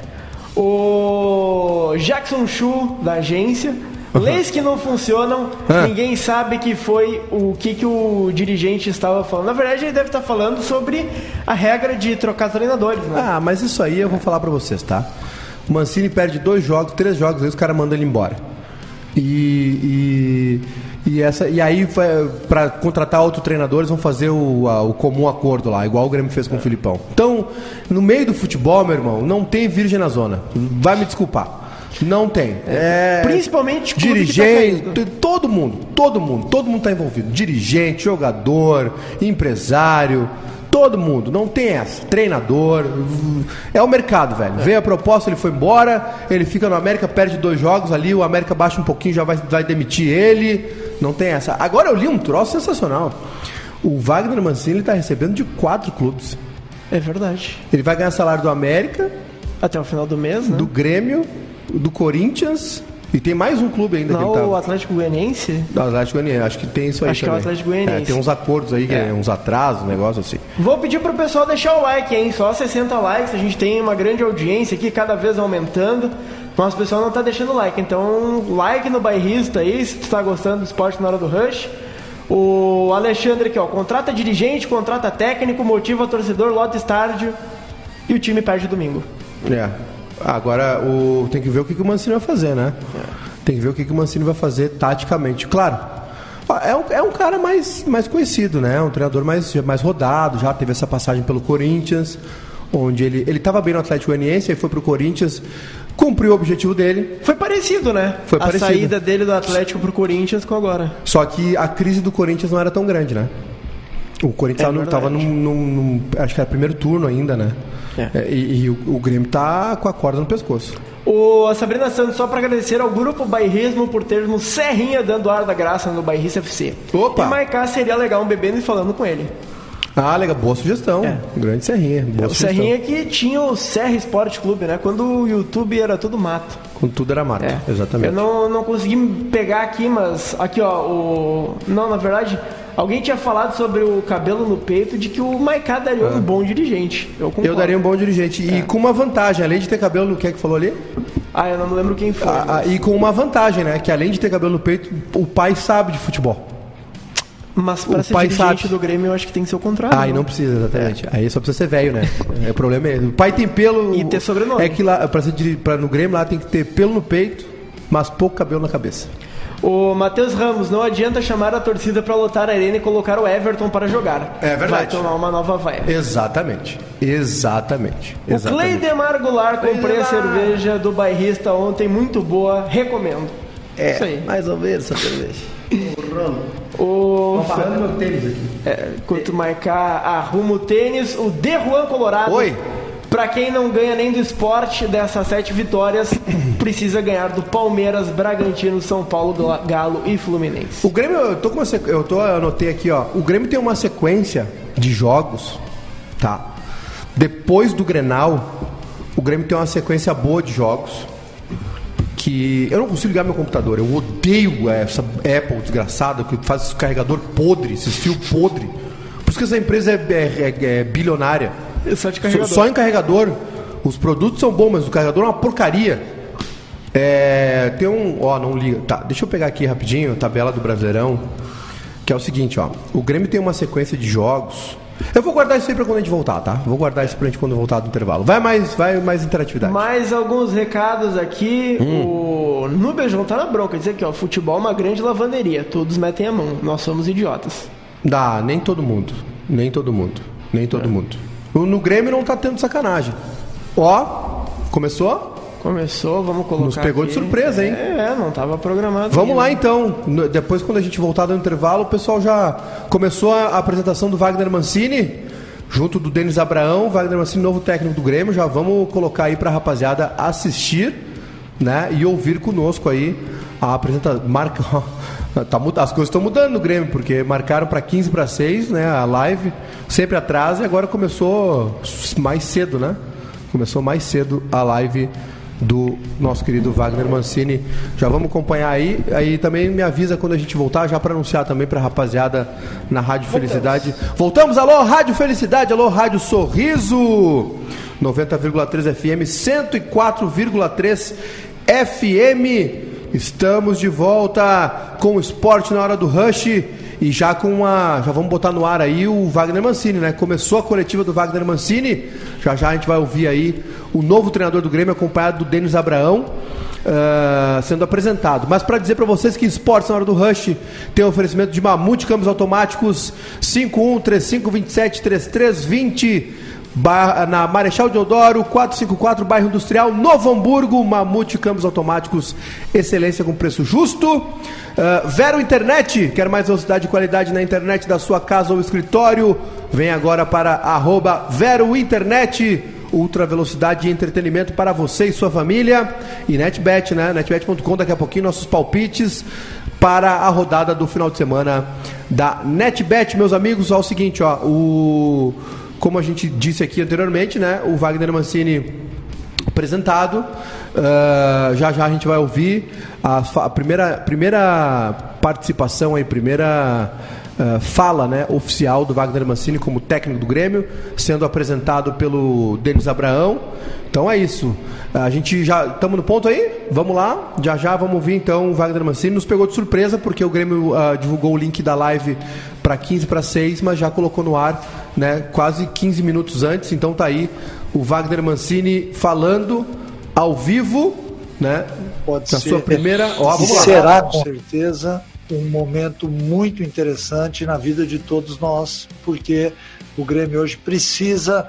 Speaker 2: O Jackson Chu, da agência. Leis que não funcionam,
Speaker 1: Ah.
Speaker 2: ninguém sabe que foi o que, que o dirigente estava falando. Na verdade, ele deve estar falando sobre a regra de trocar treinadores, né?
Speaker 1: Ah, mas isso aí eu vou falar pra vocês, tá? O Mancini perde dois jogos, três jogos, aí os caras mandam ele embora. E, e, e essa, e aí, pra contratar outro treinador, eles vão fazer o, a- o comum acordo lá, igual o Grêmio fez com o Filipão. Então, no meio do futebol, meu irmão, não tem virgem na zona. Vai me desculpar. Não tem. É,
Speaker 2: Principalmente clube que tá
Speaker 1: dirigente,
Speaker 2: caindo.
Speaker 1: t- todo mundo, todo mundo, todo mundo está envolvido. Dirigente, jogador, empresário, todo mundo. Não tem essa. Treinador. É o mercado, velho. Veio a proposta, ele foi embora, ele fica no América, perde dois jogos ali, o América baixa um pouquinho, já vai, vai demitir ele. Não tem essa. Agora eu li um troço sensacional. O Wagner Mancini está recebendo de quatro clubes.
Speaker 2: É verdade.
Speaker 1: Ele vai ganhar salário do América,
Speaker 2: Até o final do mês, né?
Speaker 1: do Grêmio, do Corinthians e tem mais um clube ainda que
Speaker 2: Não,
Speaker 1: ele tá.
Speaker 2: o Atlético Goianiense.
Speaker 1: Do Atlético Goianiense, acho que tem isso aí
Speaker 2: Acho que é o
Speaker 1: também.
Speaker 2: Atlético Goianiense.
Speaker 1: É, tem uns acordos aí, que é. uns atrasos, um negócio assim.
Speaker 2: Vou pedir pro pessoal deixar o like, hein? Só 60 likes, a gente tem uma grande audiência aqui, cada vez aumentando. Mas o pessoal não tá deixando like. Então, like no bairrista aí, se tu tá gostando do esporte na hora do rush. O Alexandre aqui, ó, contrata dirigente, contrata técnico, motiva torcedor, lota estádio e o time perde domingo.
Speaker 1: É. Agora o, tem que ver o que, que o Mancini vai fazer, né? Tem que ver o que, que o Mancini vai fazer taticamente. Claro, é um, é um cara mais, mais conhecido, né? Um treinador mais, mais rodado, já teve essa passagem pelo Corinthians, onde ele ele estava bem no Atlético Goianiense, aí foi pro Corinthians, cumpriu o objetivo dele.
Speaker 2: Foi parecido, né?
Speaker 1: Foi
Speaker 2: a
Speaker 1: parecido.
Speaker 2: saída dele do Atlético pro Corinthians com agora.
Speaker 1: Só que a crise do Corinthians não era tão grande, né? O Corinthians
Speaker 2: É
Speaker 1: estava num, num- num- Acho que era primeiro turno ainda, né?
Speaker 2: É.
Speaker 1: É, e e o, o Grêmio tá com a corda no pescoço.
Speaker 2: O, a Sabrina Santos, só para agradecer ao Grupo Bairrismo por termos Serrinha dando ar da graça no Bairrista FC.
Speaker 1: Opa!
Speaker 2: E marcar seria legal um bebendo e falando com ele.
Speaker 1: Ah, legal, boa sugestão.
Speaker 2: É.
Speaker 1: Grande Serrinha. Boa
Speaker 2: o
Speaker 1: sugestão.
Speaker 2: Serrinha que tinha o Serra Esporte Clube, né? Quando o YouTube era tudo mato.
Speaker 1: Com tudo era mato.
Speaker 2: É.
Speaker 1: Exatamente.
Speaker 2: Eu não, não consegui pegar aqui, mas aqui ó, o. Não, na verdade, Alguém tinha falado sobre o cabelo no peito de que o Maiká daria um bom dirigente. Eu.
Speaker 1: Eu daria um bom dirigente. E com uma vantagem, além de ter cabelo, o que é que falou ali?
Speaker 2: Ah, eu não me lembro quem foi.
Speaker 1: Ah,
Speaker 2: mas-
Speaker 1: ah, e com uma vantagem, né? Que além de ter cabelo no peito, o pai sabe de futebol.
Speaker 2: Mas pra
Speaker 1: o
Speaker 2: ser
Speaker 1: pai
Speaker 2: dirigente
Speaker 1: sabe.
Speaker 2: do Grêmio, eu acho que tem que ser o contrário.
Speaker 1: Ah, e
Speaker 2: né?
Speaker 1: não precisa, exatamente. Aí só precisa ser velho, né? É, o problema é. O pai tem pelo.
Speaker 2: E ter sobrenome.
Speaker 1: É que lá, pra, ser, pra no Grêmio, lá tem que ter pelo no peito, mas pouco cabelo na cabeça.
Speaker 2: O Matheus Ramos, não adianta chamar a torcida pra lotar a arena e colocar o Everton para jogar.
Speaker 1: É verdade.
Speaker 2: Vai tomar uma nova vaia.
Speaker 1: Exatamente. Exatamente.
Speaker 2: O
Speaker 1: Exatamente.
Speaker 2: Cleidemar Goulart, comprei a cerveja do bairrista ontem, muito boa, recomendo.
Speaker 1: É,
Speaker 2: Isso aí.
Speaker 1: mais ou menos essa cerveja.
Speaker 2: O
Speaker 1: Falando meu tênis aqui.
Speaker 2: É, enquanto marcar arruma o tênis, o De Juan Colorado.
Speaker 1: Oi.
Speaker 2: Pra quem não ganha nem do esporte dessas sete vitórias, precisa ganhar do Palmeiras, Bragantino, São Paulo, Galo e Fluminense.
Speaker 1: O Grêmio, eu tô com uma sequ... eu tô eu anotei aqui, ó. O Grêmio tem uma sequência de jogos, tá? Depois do Grenal, o Grêmio tem uma sequência boa de jogos que eu não consigo ligar meu computador. Eu odeio essa Apple desgraçada que faz esse carregador podre, esses fios podre. Por isso que essa empresa é, é- é- é bilionária.
Speaker 2: Só de
Speaker 1: Só,
Speaker 2: carregador.
Speaker 1: só em carregador. Os produtos são bons, mas o carregador é uma porcaria. É, tem um. Ó, não liga. Tá, deixa eu pegar aqui rapidinho a tabela do Brasileirão. Que é o seguinte, ó. O Grêmio tem uma sequência de jogos. Eu vou guardar isso aí pra quando a gente voltar, tá? Vou guardar isso pra gente quando voltar do intervalo. Vai mais, vai mais interatividade.
Speaker 2: Mais alguns recados aqui.
Speaker 1: Hum.
Speaker 2: O Nubejão tá na bronca. Dizer aqui, ó, futebol é uma grande lavanderia. Todos metem a mão. Nós somos idiotas.
Speaker 1: Dá, nem todo mundo. Nem todo mundo. Nem todo mundo. O- No Grêmio não tá tendo sacanagem. Ó, começou?
Speaker 2: Começou, vamos colocar.
Speaker 1: Nos pegou de
Speaker 2: aqui.
Speaker 1: surpresa, hein?
Speaker 2: É, não tava programado.
Speaker 1: Vamos
Speaker 2: ainda.
Speaker 1: lá então. Depois, quando a gente voltar do intervalo, o pessoal já começou a a apresentação do Wagner Mancini, junto do Denis Abraão. Wagner Mancini, novo técnico do Grêmio. Já vamos colocar aí pra rapaziada assistir né, e ouvir conosco aí a apresentação. Marca. Tá, as coisas estão mudando no Grêmio, porque marcaram para 15 para 6, né? A live sempre atrasa e agora começou mais cedo, né? Começou mais cedo a live do nosso querido Wagner Mancini. Já vamos acompanhar aí. Aí também me avisa quando a gente voltar, já para anunciar também para rapaziada na Rádio Felicidade. Voltamos, alô, Rádio Felicidade, alô, Rádio Sorriso. 90,3 FM, 104,3 FM. Estamos de volta com o esporte na hora do rush e já com uma. Já vamos botar no ar aí o Wagner Mancini, né? Começou a coletiva do Wagner Mancini. Já já a gente vai ouvir aí o novo treinador do Grêmio, acompanhado do Denis Abraão. ah, sendo apresentado. Mas para dizer para vocês que esportes na hora do Rush tem oferecimento de Mamute Câmbios Automáticos 51 35 27 33 20 Ba- na Marechal Deodoro, 454, bairro Industrial, Novo Hamburgo, Mamute Câmbios Automáticos, excelência com preço justo. Ah, Vero Internet, quer mais velocidade e qualidade na internet da sua casa ou escritório? Vem agora para arroba Vero Internet, ultra velocidade e entretenimento para você e sua família. E NetBet, né? NetBet.com, daqui a pouquinho nossos palpites para a rodada do final de semana da NetBet, meus amigos. Ó, o seguinte, ó, o como a gente disse aqui anteriormente, né? O Wagner Mancini apresentado. Ah, já já a gente vai ouvir a, a primeira, primeira participação aí, primeira ah, fala né, oficial do Wagner Mancini como técnico do Grêmio, sendo apresentado pelo Denis Abraão. Então é isso. A gente já estamos no ponto aí? Vamos lá. Já já vamos ouvir então o Wagner Mancini. Nos pegou de surpresa porque o Grêmio ah, divulgou o link da live para 15 para 6, mas já colocou no ar, né, quase 15 minutos antes. Então tá aí o Wagner Mancini falando ao vivo, né?
Speaker 7: Pode
Speaker 1: na
Speaker 7: ser.
Speaker 1: sua primeira, ó, vamos lá.
Speaker 7: será com certeza um momento muito interessante na vida de todos nós, porque o Grêmio hoje precisa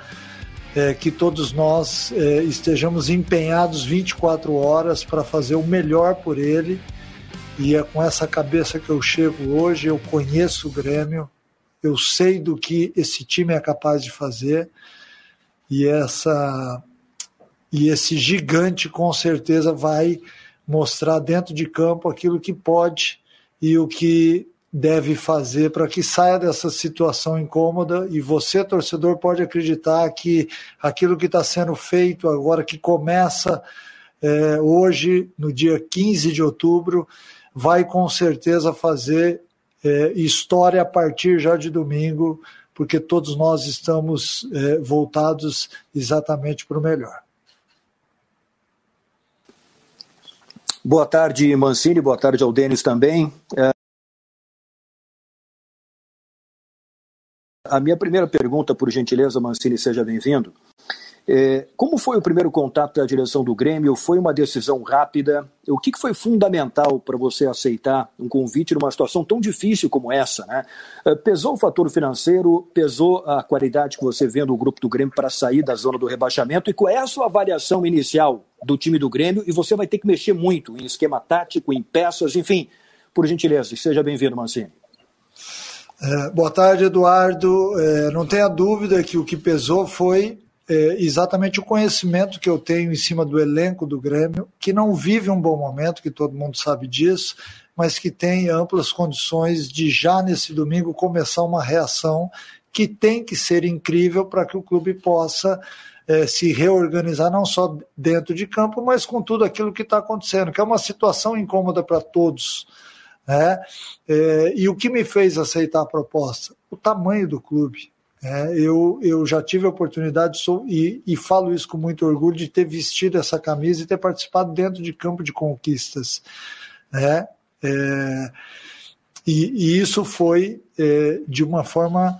Speaker 7: é, que todos nós é, estejamos empenhados 24 horas para fazer o melhor por ele. E é com essa cabeça que eu chego hoje. Eu conheço o Grêmio, eu sei do que esse time é capaz de fazer. E essa e esse gigante com certeza vai mostrar dentro de campo aquilo que pode e o que deve fazer para que saia dessa situação incômoda e você torcedor pode acreditar que aquilo que está sendo feito agora que começa é, hoje no dia 15 de outubro vai com certeza fazer é, história a partir já de domingo, porque todos nós estamos é, voltados exatamente para o melhor.
Speaker 8: Boa tarde, Mancini, boa tarde ao Denis também. É... A minha primeira pergunta, por gentileza, Mancini, seja bem-vindo. É, como foi o primeiro contato da direção do Grêmio? Foi uma decisão rápida? O que foi fundamental para você aceitar um convite numa situação tão difícil como essa? Né? É, pesou o fator financeiro? Pesou a qualidade que você vê no grupo do Grêmio para sair da zona do rebaixamento? E qual é a sua avaliação inicial do time do Grêmio? E você vai ter que mexer muito em esquema tático, em peças, enfim. Por gentileza, seja bem-vindo, Mancini.
Speaker 7: É, boa tarde, Eduardo. É, não tenha dúvida que o que pesou foi é, exatamente o conhecimento que eu tenho em cima do elenco do Grêmio, que não vive um bom momento, que todo mundo sabe disso, mas que tem amplas condições de já nesse domingo começar uma reação que tem que ser incrível para que o clube possa é, se reorganizar não só dentro de campo, mas com tudo aquilo que está acontecendo, que é uma situação incômoda para todos. Né? É, e o que me fez aceitar a proposta? O tamanho do clube. É, eu, eu já tive a oportunidade, sou, e, e falo isso com muito orgulho, de ter vestido essa camisa e ter participado dentro de campo de conquistas. Né? É, e, e, isso foi, é, de uma forma,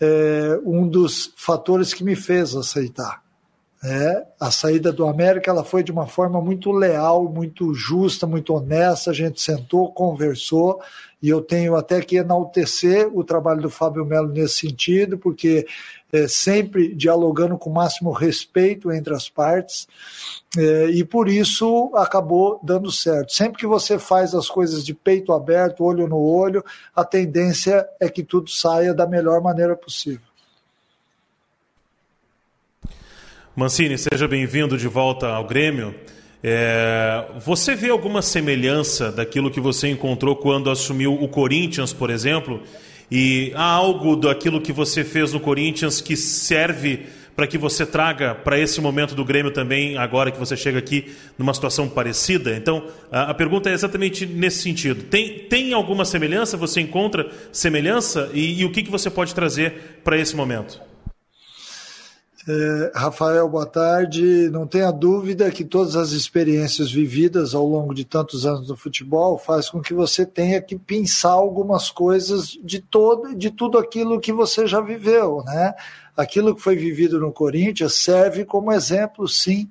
Speaker 7: é, um dos fatores que me fez aceitar. É, a saída do América ela foi de uma forma muito leal, muito justa, muito honesta. A gente sentou, conversou, e eu tenho até que enaltecer o trabalho do Fábio Melo nesse sentido, porque é, sempre dialogando com o máximo respeito entre as partes, é, e por isso acabou dando certo. Sempre que você faz as coisas de peito aberto, olho no olho, a tendência é que tudo saia da melhor maneira possível.
Speaker 9: Mancini, seja bem-vindo de volta ao Grêmio. É, você vê alguma semelhança daquilo que você encontrou quando assumiu o Corinthians, por exemplo? E há algo daquilo que você fez no Corinthians que serve para que você traga para esse momento do Grêmio também, agora que você chega aqui numa situação parecida? Então, a, a pergunta é exatamente nesse sentido. Tem, tem alguma semelhança? Você encontra semelhança? E, e o que, que você pode trazer para esse momento?
Speaker 7: É, Rafael, boa tarde. Não tenha dúvida que todas as experiências vividas ao longo de tantos anos no futebol faz com que você tenha que pensar algumas coisas de todo, de tudo aquilo que você já viveu, né? Aquilo que foi vivido no Corinthians serve como exemplo, sim.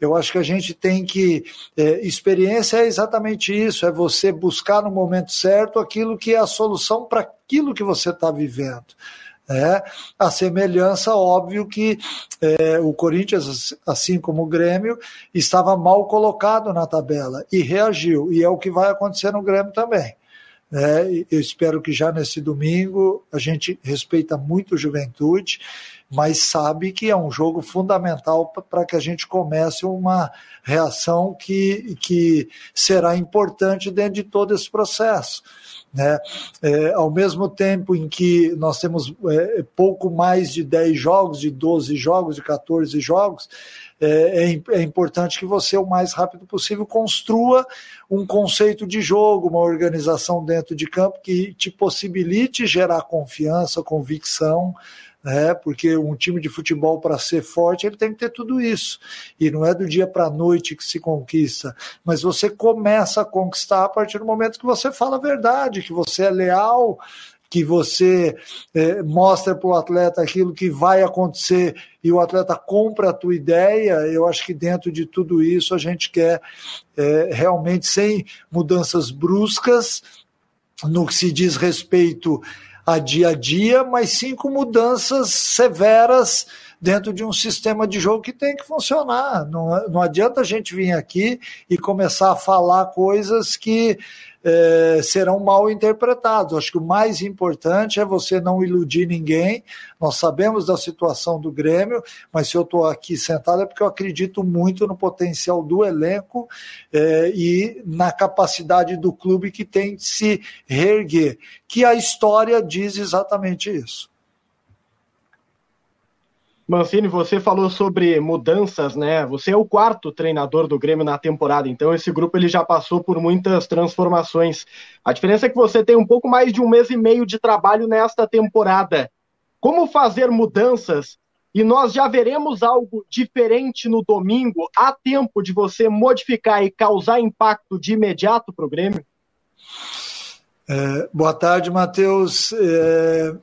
Speaker 7: Eu acho que a gente tem que. É, experiência é exatamente isso: é você buscar no momento certo aquilo que é a solução para aquilo que você está vivendo. É, a semelhança, óbvio que é, o Corinthians, assim como o Grêmio, estava mal colocado na tabela e reagiu, e é o que vai acontecer no Grêmio também. É, eu espero que já nesse domingo a gente respeita muito a juventude, mas sabe que é um jogo fundamental para que a gente comece uma reação que, que será importante dentro de todo esse processo. Né? É, ao mesmo tempo em que nós temos é, pouco mais de 10 jogos, de 12 jogos, de 14 jogos, é, é, é, importante que você, o mais rápido possível, construa um conceito de jogo, uma organização dentro de campo que te possibilite gerar confiança, convicção, né? porque um time de futebol, para ser forte, ele tem que ter tudo isso. E não é do dia para a noite que se conquista, mas você começa a conquistar a partir do momento que você fala a verdade, que você é leal, que você é, mostra para o atleta aquilo que vai acontecer e o atleta compra a tua ideia, eu acho que dentro de tudo isso a gente quer é, realmente sem mudanças bruscas no que se diz respeito a dia a dia, mas sim com mudanças severas dentro de um sistema de jogo que tem que funcionar. Não, não adianta a gente vir aqui e começar a falar coisas que é, serão mal interpretados. Acho que o mais importante é você não iludir ninguém. Nós sabemos da situação do Grêmio, mas se eu estou aqui sentado é porque eu acredito muito no potencial do elenco é, e na capacidade do clube que tem de se reerguer. Que a história diz exatamente isso.
Speaker 10: Mancini, você falou sobre mudanças, né? Você é o quarto treinador do Grêmio na temporada, então esse grupo ele já passou por muitas transformações. A diferença é que você tem um pouco mais de um mês e meio de trabalho nesta temporada. Como fazer mudanças e nós já veremos algo diferente no domingo? Há tempo de você modificar e causar impacto de imediato para o Grêmio?
Speaker 7: É, boa tarde, Matheus. É,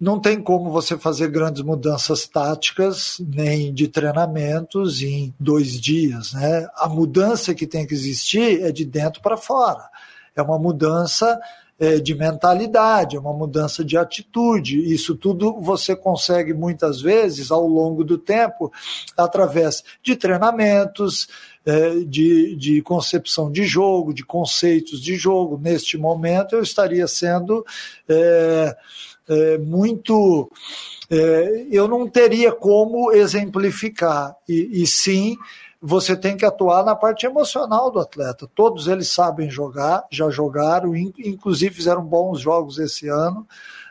Speaker 7: não tem como você fazer grandes mudanças táticas nem de treinamentos em dois dias. Né? A mudança que tem que existir é de dentro para fora. É uma mudança é, de mentalidade, é uma mudança de atitude. Isso tudo você consegue muitas vezes ao longo do tempo através de treinamentos, é, de, de concepção de jogo, de conceitos de jogo. Neste momento eu estaria sendo é, é, muito. É, eu não teria como exemplificar, e, e sim você tem que atuar na parte emocional do atleta. Todos eles sabem jogar, já jogaram, inclusive fizeram bons jogos esse ano.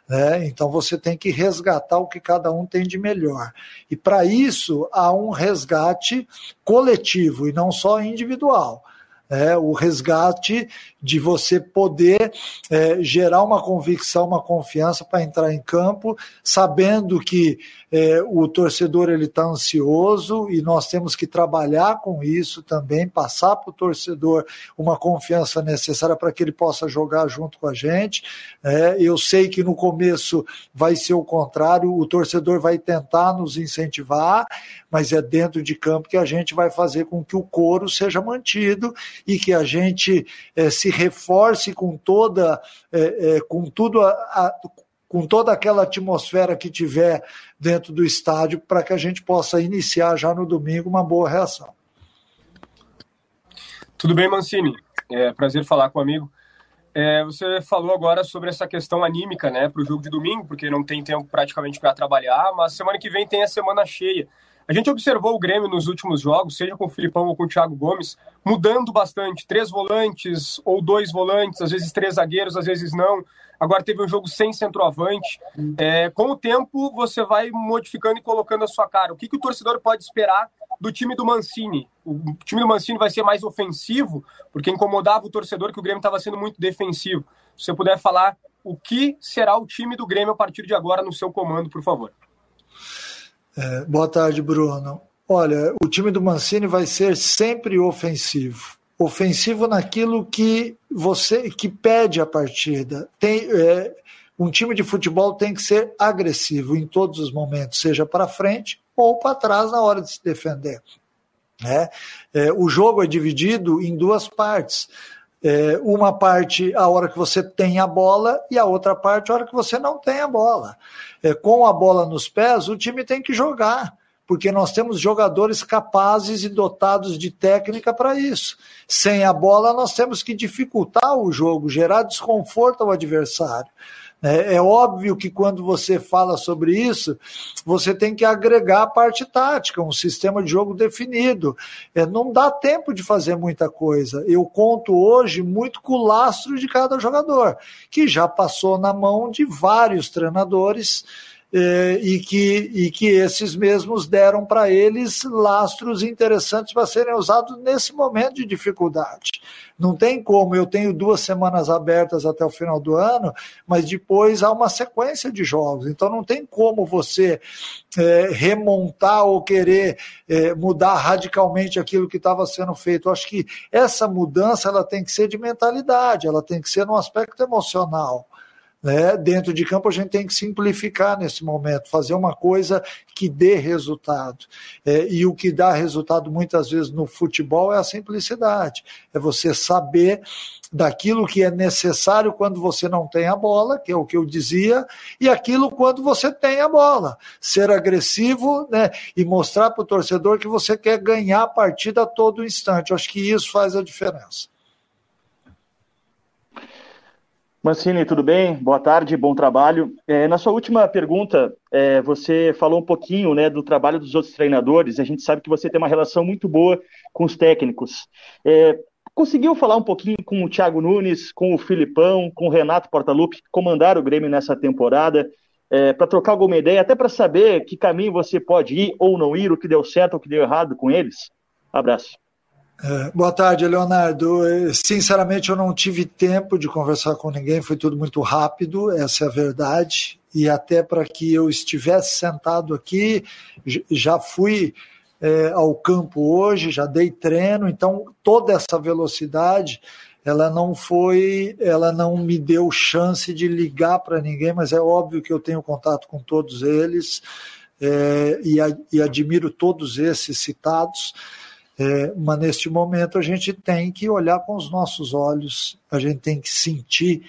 Speaker 7: Né? Então você tem que resgatar o que cada um tem de melhor. E para isso há um resgate coletivo e não só individual é, o resgate de você poder é, gerar uma convicção, uma confiança para entrar em campo, sabendo que é, o torcedor ele está ansioso e nós temos que trabalhar com isso também, passar para o torcedor uma confiança necessária para que ele possa jogar junto com a gente. É, eu sei que no começo vai ser o contrário, o torcedor vai tentar nos incentivar, mas é dentro de campo que a gente vai fazer com que o coro seja mantido e que a gente é, se reforce com toda, é, é, com tudo a, a, com toda aquela atmosfera que tiver dentro do estádio para que a gente possa iniciar já no domingo uma boa reação.
Speaker 11: Tudo bem, Mancini? É prazer falar com o amigo. É, você falou agora sobre essa questão anímica, né, para o jogo de domingo, porque não tem tempo praticamente para trabalhar, mas semana que vem tem a semana cheia. A gente observou o Grêmio nos últimos jogos, seja com o Filipão ou com o Thiago Gomes, mudando bastante. Três volantes ou dois volantes, às vezes três zagueiros, às vezes não. Agora teve um jogo sem centroavante. É, com o tempo, você vai modificando e colocando a sua cara. O que, que o torcedor pode esperar do time do Mancini? O time do Mancini vai ser mais ofensivo, porque incomodava o torcedor que o Grêmio estava sendo muito defensivo. Se você puder falar o que será o time do Grêmio a partir de agora no seu comando, por favor.
Speaker 7: É, boa tarde, Bruno. Olha, o time do Mancini vai ser sempre ofensivo. Ofensivo naquilo que você que pede a partida. Tem, é, um time de futebol tem que ser agressivo em todos os momentos, seja para frente ou para trás na hora de se defender. É, é, o jogo é dividido em duas partes. É, uma parte a hora que você tem a bola e a outra parte a hora que você não tem a bola. É, com a bola nos pés, o time tem que jogar, porque nós temos jogadores capazes e dotados de técnica para isso. Sem a bola, nós temos que dificultar o jogo, gerar desconforto ao adversário. É, é, óbvio que quando você fala sobre isso, você tem que agregar a parte tática, um sistema de jogo definido. É, não dá tempo de fazer muita coisa. Eu conto hoje muito com o lastro de cada jogador, que já passou na mão de vários treinadores e, que, e que esses mesmos deram para eles lastros interessantes para serem usados nesse momento de dificuldade. Não tem como, eu tenho duas semanas abertas até o final do ano, mas depois há uma sequência de jogos, então não tem como você é, remontar ou querer é, mudar radicalmente aquilo que estava sendo feito. Eu acho que essa mudança ela tem que ser de mentalidade, ela tem que ser no aspecto emocional. Né? Dentro de campo, a gente tem que simplificar nesse momento, fazer uma coisa que dê resultado. É, e o que dá resultado muitas vezes no futebol é a simplicidade, é você saber daquilo que é necessário quando você não tem a bola, que é o que eu dizia, e aquilo quando você tem a bola. Ser agressivo né, e mostrar para o torcedor que você quer ganhar a partida a todo instante. Eu acho que isso faz a diferença.
Speaker 12: Mancini, tudo bem? Boa tarde, bom trabalho. É, na sua última pergunta, é, você falou um pouquinho né, do trabalho dos outros treinadores. A gente sabe que você tem uma relação muito boa com os técnicos. É, conseguiu falar um pouquinho com o Thiago Nunes, com o Filipão, com o Renato Portaluppi, que comandaram o Grêmio nessa temporada? é, para trocar alguma ideia, até para saber que caminho você pode ir ou não ir, o que deu certo ou o que deu errado com eles? Abraço.
Speaker 7: É, boa tarde, Leonardo. É, sinceramente, eu não tive tempo de conversar com ninguém, foi tudo muito rápido, essa é a verdade. E até para que eu estivesse sentado aqui, já fui é, ao campo hoje, já dei treino, então toda essa velocidade ela não foi, ela não me deu chance de ligar para ninguém, mas é óbvio que eu tenho contato com todos eles é, e, e, admiro todos esses citados. É, mas neste momento a gente tem que olhar com os nossos olhos, a gente tem que sentir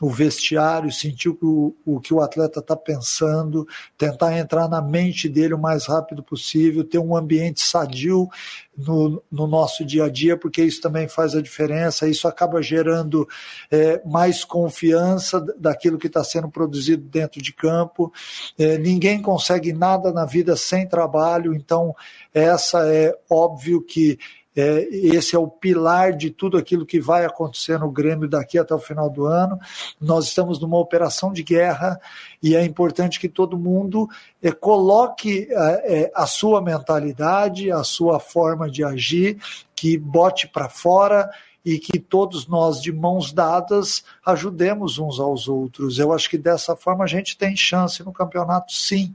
Speaker 7: o vestiário, sentir o, o que o atleta está pensando, tentar entrar na mente dele o mais rápido possível, ter um ambiente sadio no, no nosso dia a dia, porque isso também faz a diferença, isso acaba gerando é, mais confiança daquilo que está sendo produzido dentro de campo. É, ninguém consegue nada na vida sem trabalho, então essa é óbvio que é, esse é o pilar de tudo aquilo que vai acontecer no Grêmio daqui até o final do ano. Nós estamos numa operação de guerra e é importante que todo mundo é, coloque é, é a sua mentalidade, a sua forma de agir, que bote para fora e que todos nós, de mãos dadas, ajudemos uns aos outros. Eu acho que dessa forma a gente tem chance no campeonato, sim.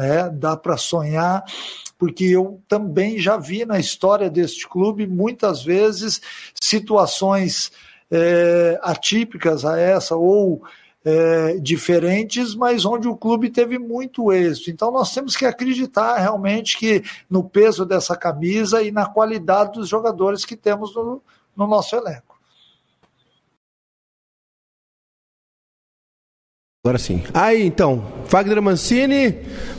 Speaker 7: É, dá para sonhar porque eu também já vi na história deste clube muitas vezes situações é, atípicas a essa ou é, diferentes, mas onde o clube teve muito êxito. Então nós temos que acreditar realmente que no peso dessa camisa e na qualidade dos jogadores que temos no, no nosso elenco.
Speaker 1: Agora sim. Aí então, Wagner Mancini,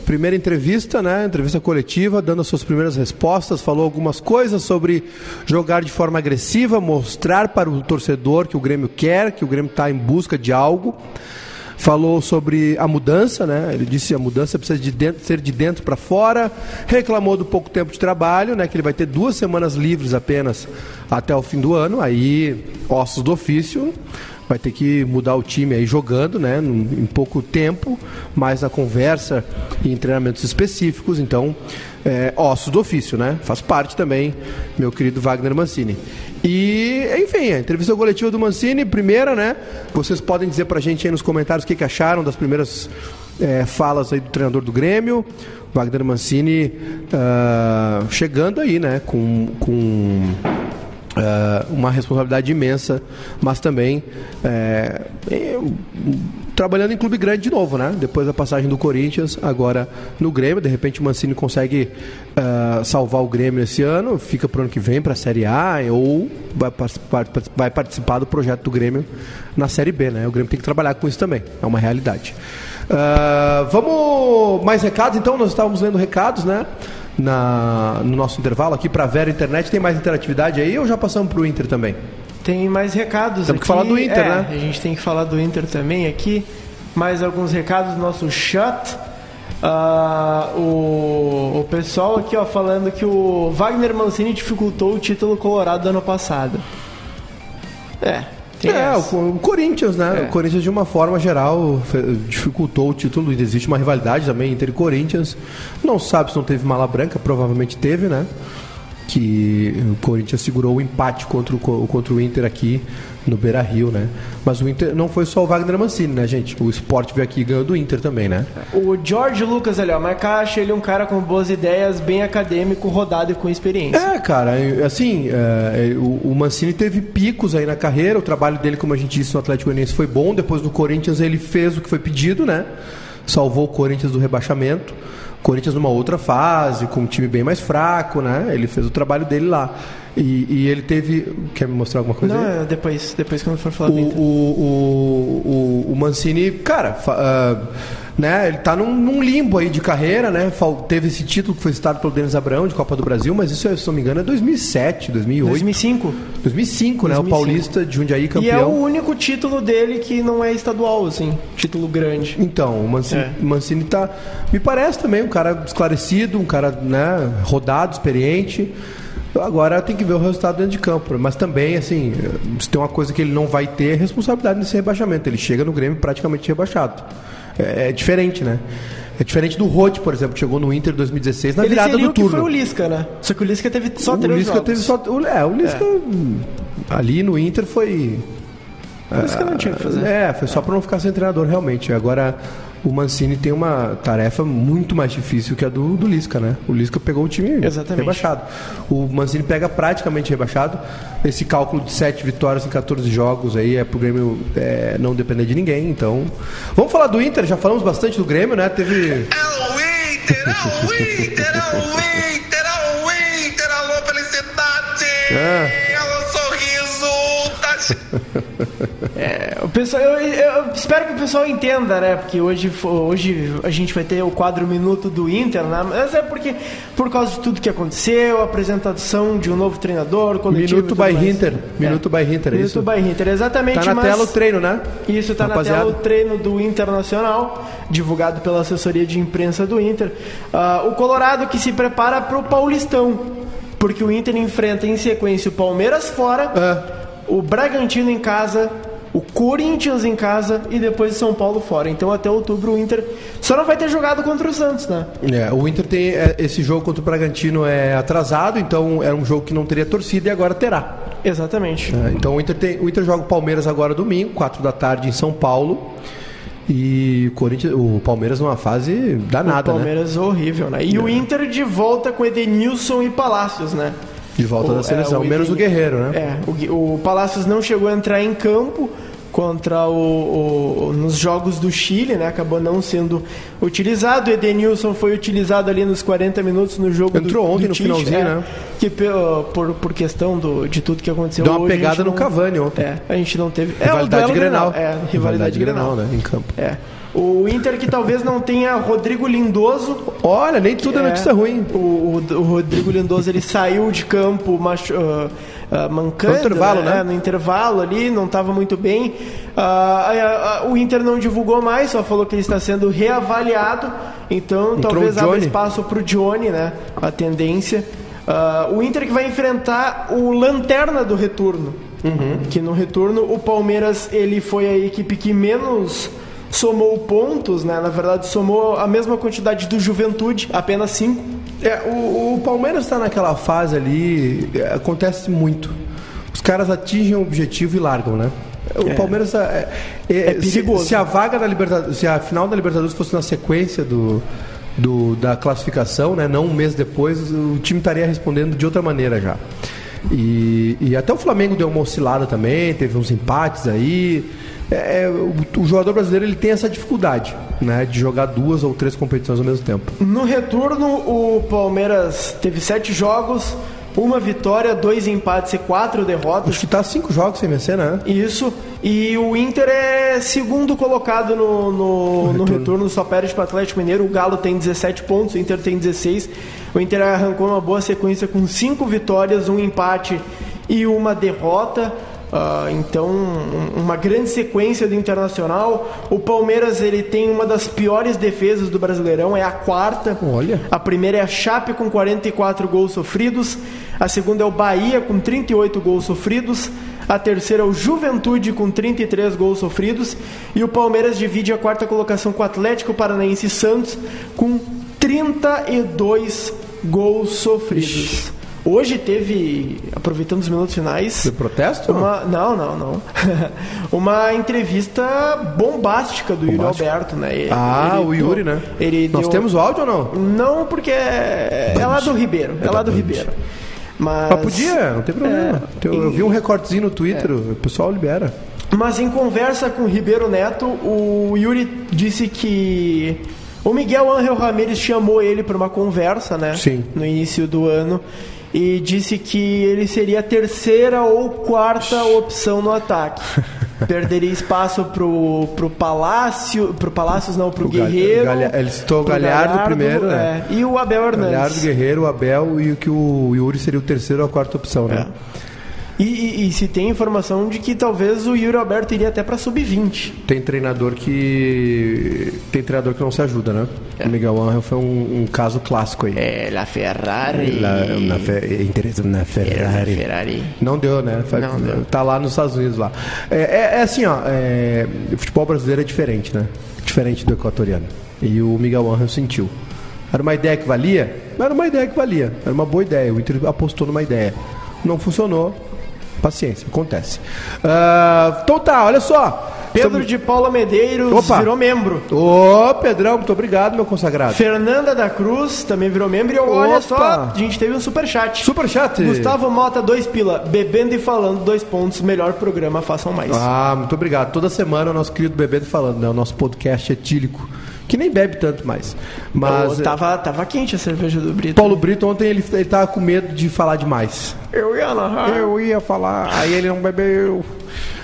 Speaker 1: primeira entrevista, né? Entrevista coletiva, dando as suas primeiras respostas, falou algumas coisas sobre jogar de forma agressiva, mostrar para o torcedor que o Grêmio quer, que o Grêmio está em busca de algo. Falou sobre a mudança, né? Ele disse que a mudança precisa de dentro, ser de dentro para fora. Reclamou do pouco tempo de trabalho, né? Que ele vai ter duas semanas livres apenas até o fim do ano. Aí, ossos do ofício vai ter que mudar o time aí jogando, né, em pouco tempo, mais na conversa e em treinamentos específicos, então, é, ossos do ofício, né, faz parte também, meu querido Wagner Mancini. E, enfim, a entrevista coletiva do Mancini, primeira, né, vocês podem dizer pra gente aí nos comentários o que, que acharam das primeiras é, falas aí do treinador do Grêmio, Wagner Mancini uh, chegando aí, né, com, com Uh, uma responsabilidade imensa, mas também é, trabalhando em clube grande de novo, né? Depois da passagem do Corinthians, agora no Grêmio, de repente o Mancini consegue uh, salvar o Grêmio esse ano, fica para o ano que vem para a Série A ou vai participar, vai participar do projeto do Grêmio na Série B, né? O Grêmio tem que trabalhar com isso também, é uma realidade. Uh, vamos mais recados, então nós estávamos lendo recados, né? Na, no nosso intervalo aqui para a Vera Internet. Tem mais interatividade aí ou já passamos para o Inter também?
Speaker 2: Tem mais recados
Speaker 1: Temos aqui. que falar do Inter,
Speaker 2: é,
Speaker 1: né?
Speaker 2: A gente tem que falar do Inter também aqui. Mais alguns recados do nosso chat. Uh, o, o pessoal aqui ó, falando que o Wagner Mancini dificultou o título colorado do ano passado.
Speaker 1: É, é, o, o, Corinthians, né? É. O Corinthians, de uma forma geral, dificultou o título. Existe uma rivalidade também entre Corinthians. Não sabe se não teve mala branca, provavelmente teve, né? Que o Corinthians segurou o empate contra o, contra o Inter aqui no Beira Rio, né? Mas o Inter não foi só o Wagner Mancini, né, gente? O esporte veio aqui e ganhou do Inter também, né?
Speaker 2: O George Lucas ali, ó, mas acha ele um cara com boas ideias, bem acadêmico, rodado e com experiência.
Speaker 1: É, cara, assim, é, o, o, Mancini teve picos aí na carreira, o trabalho dele, como a gente disse, no Atlético Goianiense foi bom, depois do Corinthians ele fez o que foi pedido, né? Salvou o Corinthians do rebaixamento. Corinthians numa outra fase, com um time bem mais fraco, né? Ele fez o trabalho dele lá. E, e, ele teve. Quer me mostrar alguma coisa?
Speaker 2: Não, aí? depois, depois quando for falar
Speaker 1: o, o, o, o, Mancini, cara, uh, né, ele tá num, num, limbo aí de carreira, né? Teve esse título que foi citado pelo Denis Abrão de Copa do Brasil, mas isso, se não me engano, é 2007, 2008.
Speaker 2: 2005.
Speaker 1: 2005, né? O Paulista de Jundiaí campeão.
Speaker 2: E é o único título dele que não é estadual, assim, título grande.
Speaker 1: Então, o Mancini, é. Mancini tá. Me parece também um cara esclarecido, um cara, né, rodado, experiente Agora tem que ver o resultado dentro de campo. Mas também, assim, se tem uma coisa que ele não vai ter, é responsabilidade nesse rebaixamento. Ele chega no Grêmio praticamente rebaixado. É, é diferente, né? É diferente do Rote, por exemplo, que chegou no Inter 2016 na
Speaker 2: Ele
Speaker 1: virada do
Speaker 2: o que
Speaker 1: turno.
Speaker 2: foi o Lisca, né? Só que o Lisca teve só
Speaker 1: o
Speaker 2: três
Speaker 1: Lisca
Speaker 2: jogos.
Speaker 1: teve só. o- É, o Lisca. hum, Ali no Inter foi.
Speaker 2: O Lisca não tinha que fazer.
Speaker 1: É, foi só para não ficar sem treinador, realmente. Agora, o Mancini tem uma tarefa muito mais difícil que a do, do Lisca, né? O Lisca pegou o time
Speaker 2: Exatamente.
Speaker 1: rebaixado. O Mancini pega praticamente rebaixado. Esse cálculo de 7 vitórias em 14 jogos aí é pro Grêmio é, não depender de ninguém, então. Vamos falar do Inter, já falamos bastante do Grêmio, né? Teve.
Speaker 3: É o Inter, é o Inter, é o Inter, é o Inter, alô felicidade,
Speaker 1: É.
Speaker 2: É, o pessoal, eu, eu espero que o pessoal entenda, né? Porque hoje, hoje a gente vai ter o quadro minuto do Inter, né? Mas é porque, por causa de tudo que aconteceu, a apresentação de um novo treinador, coletivo.
Speaker 1: Minuto
Speaker 2: e tudo
Speaker 1: by
Speaker 2: mais.
Speaker 1: Inter. Minuto by Inter, é
Speaker 2: Minuto
Speaker 1: isso?
Speaker 2: by Inter, exatamente.
Speaker 1: Tá na
Speaker 2: mas-
Speaker 1: tela o treino, né?
Speaker 2: Isso, tá
Speaker 1: Rapaziada.
Speaker 2: na tela o treino do Internacional, divulgado pela assessoria de imprensa do Inter. Ah, o Colorado que se prepara para o Paulistão, porque o Inter enfrenta em sequência o Palmeiras fora,
Speaker 1: É.
Speaker 2: o Bragantino em casa, o Corinthians em casa e depois o São Paulo fora. Então até outubro o Inter só não vai ter jogado contra o Santos, né?
Speaker 1: É, o Inter tem é, esse jogo contra o Bragantino é atrasado, então era um jogo que não teria torcida e agora terá.
Speaker 2: Exatamente.
Speaker 1: É, então o Inter, tem, o Inter joga o Palmeiras agora domingo, 4 da tarde em São Paulo. E o, Corinthians, o Palmeiras numa fase danada,
Speaker 2: o
Speaker 1: né?
Speaker 2: Palmeiras horrível, né? E o Inter de volta com Edenilson e Palácios, né?
Speaker 1: De volta
Speaker 2: O-
Speaker 1: da seleção,
Speaker 2: é, o
Speaker 1: menos o Guerreiro, né?
Speaker 2: É, o, o Palácios não chegou a entrar em campo contra o, o- nos jogos do Chile, né? Acabou não sendo utilizado. O Edenilson foi utilizado ali nos 40 minutos no jogo
Speaker 1: Entrou
Speaker 2: do,
Speaker 1: ontem
Speaker 2: do
Speaker 1: no finalzinho,
Speaker 2: é,
Speaker 1: né?
Speaker 2: Que por, por questão do, de tudo que aconteceu
Speaker 1: Deu uma
Speaker 2: hoje,
Speaker 1: pegada no
Speaker 2: não-
Speaker 1: Cavani ontem.
Speaker 2: É, a gente não teve. É, o
Speaker 1: Rivalidade
Speaker 2: duelo
Speaker 1: Grenal.
Speaker 2: É, rivalidade, Grenal.
Speaker 1: né? Em campo.
Speaker 2: É. O Inter que talvez não tenha Rodrigo Lindoso.
Speaker 1: Olha, nem tudo é notícia ruim.
Speaker 2: O, o, o Rodrigo Lindoso ele saiu de campo machu, ah, ah, mancando.
Speaker 1: No intervalo, né?
Speaker 2: No intervalo ali, não estava muito bem. Ah, o Inter não divulgou mais, só falou que ele está sendo reavaliado. Então
Speaker 1: Entrou
Speaker 2: talvez abra espaço para o Johnny, né? A tendência. O Inter que vai enfrentar o Lanterna do retorno.
Speaker 1: Uhum.
Speaker 2: Que no retorno o Palmeiras ele foi a equipe que menos somou pontos, né? Na verdade, somou a mesma quantidade do Juventude, apenas cinco.
Speaker 1: É, o, o Palmeiras está naquela fase ali, é, acontece muito. Os caras atingem o objetivo e largam, né? O
Speaker 2: É.
Speaker 1: Palmeiras é, é,
Speaker 2: É
Speaker 1: se-
Speaker 2: perigoso.
Speaker 1: Se, a vaga da Libertadores, se a final da Libertadores fosse na sequência do, do- da classificação, né? Não um mês depois, o time estaria respondendo de outra maneira já. E, e até o Flamengo deu uma oscilada também, teve uns empates aí. É, é, o, o jogador brasileiro ele tem essa dificuldade, né? De jogar duas ou três competições ao mesmo tempo.
Speaker 2: No retorno, o Palmeiras teve sete jogos, uma vitória, dois empates e quatro derrotas.
Speaker 1: Acho que tá cinco jogos sem vencer, né?
Speaker 2: Isso. E o Inter é segundo colocado no, no, no retorno. só perde para o Atlético Mineiro. O Galo tem 17 pontos, o Inter tem 16. O Inter arrancou uma boa sequência com cinco vitórias, um empate e uma derrota. Ah, então, um- uma grande sequência do Internacional. O Palmeiras ele tem uma das piores defesas do Brasileirão, é a quarta.
Speaker 1: Olha.
Speaker 2: A primeira é a Chape com 44 gols sofridos. A segunda é o Bahia com 38 gols sofridos. A terceira é o Juventude com 33 gols sofridos. E o Palmeiras divide a quarta colocação com o Atlético Paranaense e Santos com 32 gols sofridos. Hoje teve, aproveitando os minutos finais,
Speaker 1: De protesto?
Speaker 2: uma, não, não, não. uma entrevista bombástica do Yuri. Alberto, né? Ele-
Speaker 1: Ah,
Speaker 2: ele
Speaker 1: o Yuri, né?
Speaker 2: Ele
Speaker 1: Nós
Speaker 2: deu-
Speaker 1: temos o áudio ou não?
Speaker 2: Não, porque é, é lá do Ribeiro. É,
Speaker 1: É
Speaker 2: lá do
Speaker 1: Band.
Speaker 2: Ribeiro. Mas,
Speaker 1: Mas podia, não tem problema.
Speaker 2: É,
Speaker 1: eu vi um recortezinho no Twitter,
Speaker 2: É.
Speaker 1: o pessoal libera.
Speaker 2: Mas em conversa com o Ribeiro Neto, o Yuri disse que o Miguel Ángel Ramírez chamou ele para uma conversa, né?
Speaker 1: Sim.
Speaker 2: No início do ano. E disse que ele seria a terceira ou quarta opção no ataque. Perderia espaço pro, pro Palácio. Pro Palácios não, pro
Speaker 1: O
Speaker 2: Guerreiro.
Speaker 1: Galha- ele citou o
Speaker 2: pro
Speaker 1: Galhardo primeiro, né?
Speaker 2: é, e o Abel Hernandes.
Speaker 1: Galhardo, Guerreiro, o Abel e o que o Yuri seria o terceiro ou a quarta opção, né?
Speaker 2: E, e- e se tem informação de que talvez o Yuri Alberto iria até pra sub-20.
Speaker 1: Tem treinador que. Tem treinador que não se ajuda, né? O Miguel Angel foi um, um caso clássico aí.
Speaker 2: É, La Ferrari.
Speaker 1: Lá, na fe... interesse na Ferrari.
Speaker 2: Ferrari.
Speaker 1: Não deu, né?
Speaker 2: Não deu.
Speaker 1: Tá lá nos Estados Unidos lá. É, é- é assim, ó. é, O futebol brasileiro é diferente, né? Diferente do equatoriano. E o Miguel Angel sentiu. Era uma ideia que valia? Não era uma ideia que valia. Era uma boa ideia. O Inter apostou numa ideia. Não funcionou. Paciência, acontece. Ah, então tá, olha só.
Speaker 2: Pedro
Speaker 1: Estamos-
Speaker 2: de Paula Medeiros
Speaker 1: Opa.
Speaker 2: virou membro.
Speaker 1: Ô, Pedrão, muito obrigado, meu consagrado.
Speaker 2: Fernanda da Cruz também virou membro. E olha
Speaker 1: Opa.
Speaker 2: só, a gente teve um superchat.
Speaker 1: Superchat.
Speaker 2: Gustavo Mota, dois pila. Bebendo e falando, dois pontos. Melhor programa, façam mais.
Speaker 1: Ah, muito obrigado. Toda semana o nosso querido Bebendo falando, né? O nosso podcast etílico, que nem bebe tanto mais. Mas
Speaker 2: Ô, tava, tava quente a cerveja do Brito.
Speaker 1: Paulo Brito ontem ele, ele tava com medo de falar demais.
Speaker 2: Eu ia narrar.
Speaker 1: Eu ia falar, aí ele não bebeu.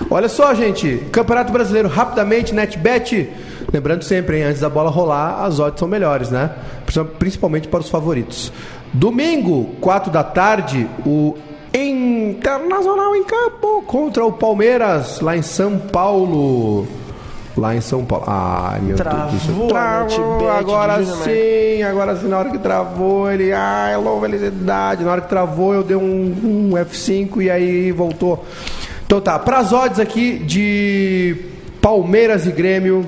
Speaker 1: Olha só, gente, Campeonato Brasileiro rapidamente, NetBet. Lembrando sempre, hein, antes da bola rolar, as odds são melhores, né? Principalmente para os favoritos. Domingo, 4 da tarde, o Internacional em campo contra o Palmeiras, lá em São Paulo. Lá em São Paulo. Ai, meu
Speaker 2: Travou
Speaker 1: Deus do céu. Travou, agora sim, agora sim, na hora que travou, ele, ai, louva felicidade. Na hora que travou, eu dei um, um F5 e aí voltou. Então tá, pras odds aqui de Palmeiras e Grêmio.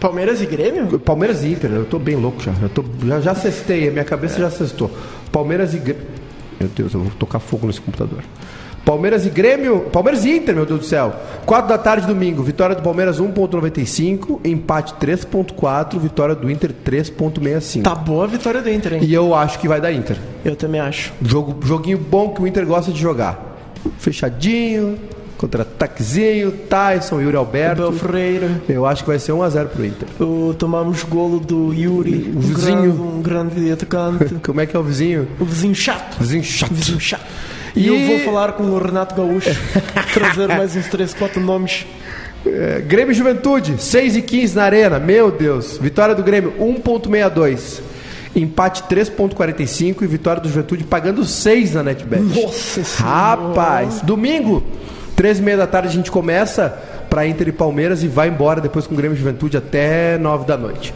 Speaker 2: Palmeiras e Grêmio?
Speaker 1: Palmeiras e Inter, eu tô bem louco já. Eu tô, já, já cestei, a minha cabeça já cestou. Palmeiras e Grêmio. Meu Deus, eu vou tocar fogo nesse computador. Palmeiras e Grêmio. Palmeiras e Inter, meu Deus do céu. 4 da tarde, domingo. Vitória do Palmeiras 1,95. Empate 3,4. Vitória do Inter 3,65.
Speaker 2: Tá boa a vitória do Inter, hein?
Speaker 1: E eu acho que vai dar Inter.
Speaker 2: Eu também acho.
Speaker 1: Jogo, joguinho bom que o Inter gosta de jogar. Fechadinho, contra-ataquezinho, Tyson, Yuri Alberto.
Speaker 2: Abel Freire.
Speaker 1: Eu acho que vai ser 1x0 pro Inter.
Speaker 2: O, tomamos golo do Yuri.
Speaker 1: O
Speaker 2: um
Speaker 1: vizinho.
Speaker 2: grande- Um grande atacante.
Speaker 1: Como é que é o vizinho?
Speaker 2: o vizinho chato.
Speaker 1: Vizinho chato.
Speaker 2: Vizinho chato. E, eu vou falar com o Renato Gaúcho. trazer mais uns 3, 4 nomes.
Speaker 1: É, Grêmio e Juventude, 6 e 15 na arena. Meu Deus. Vitória do Grêmio, 1.62. Empate 3.45 e vitória do Juventude pagando 6 na NetBet.
Speaker 2: Nossa Senhora.
Speaker 1: Rapaz, domingo, 13 e meia da tarde a gente começa para Inter e Palmeiras e vai embora depois com o Grêmio e Juventude até 9 da noite.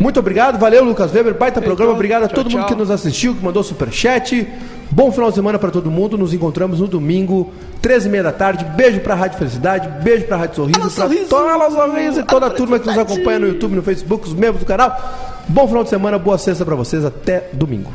Speaker 1: Muito obrigado, valeu Lucas Weber, baita programa, obrigado a
Speaker 2: tchau,
Speaker 1: todo mundo
Speaker 2: tchau.
Speaker 1: que nos assistiu, que mandou superchat. Bom final de semana para todo mundo, nos encontramos no domingo, 13 e meia da tarde. Beijo pra Rádio Felicidade, beijo pra Rádio Sorriso, pra
Speaker 2: Sorriso.
Speaker 1: toda a Sorriso e toda a turma que nos acompanha no YouTube, no Facebook, os membros do canal. Bom final de semana, boa sexta pra vocês, até domingo.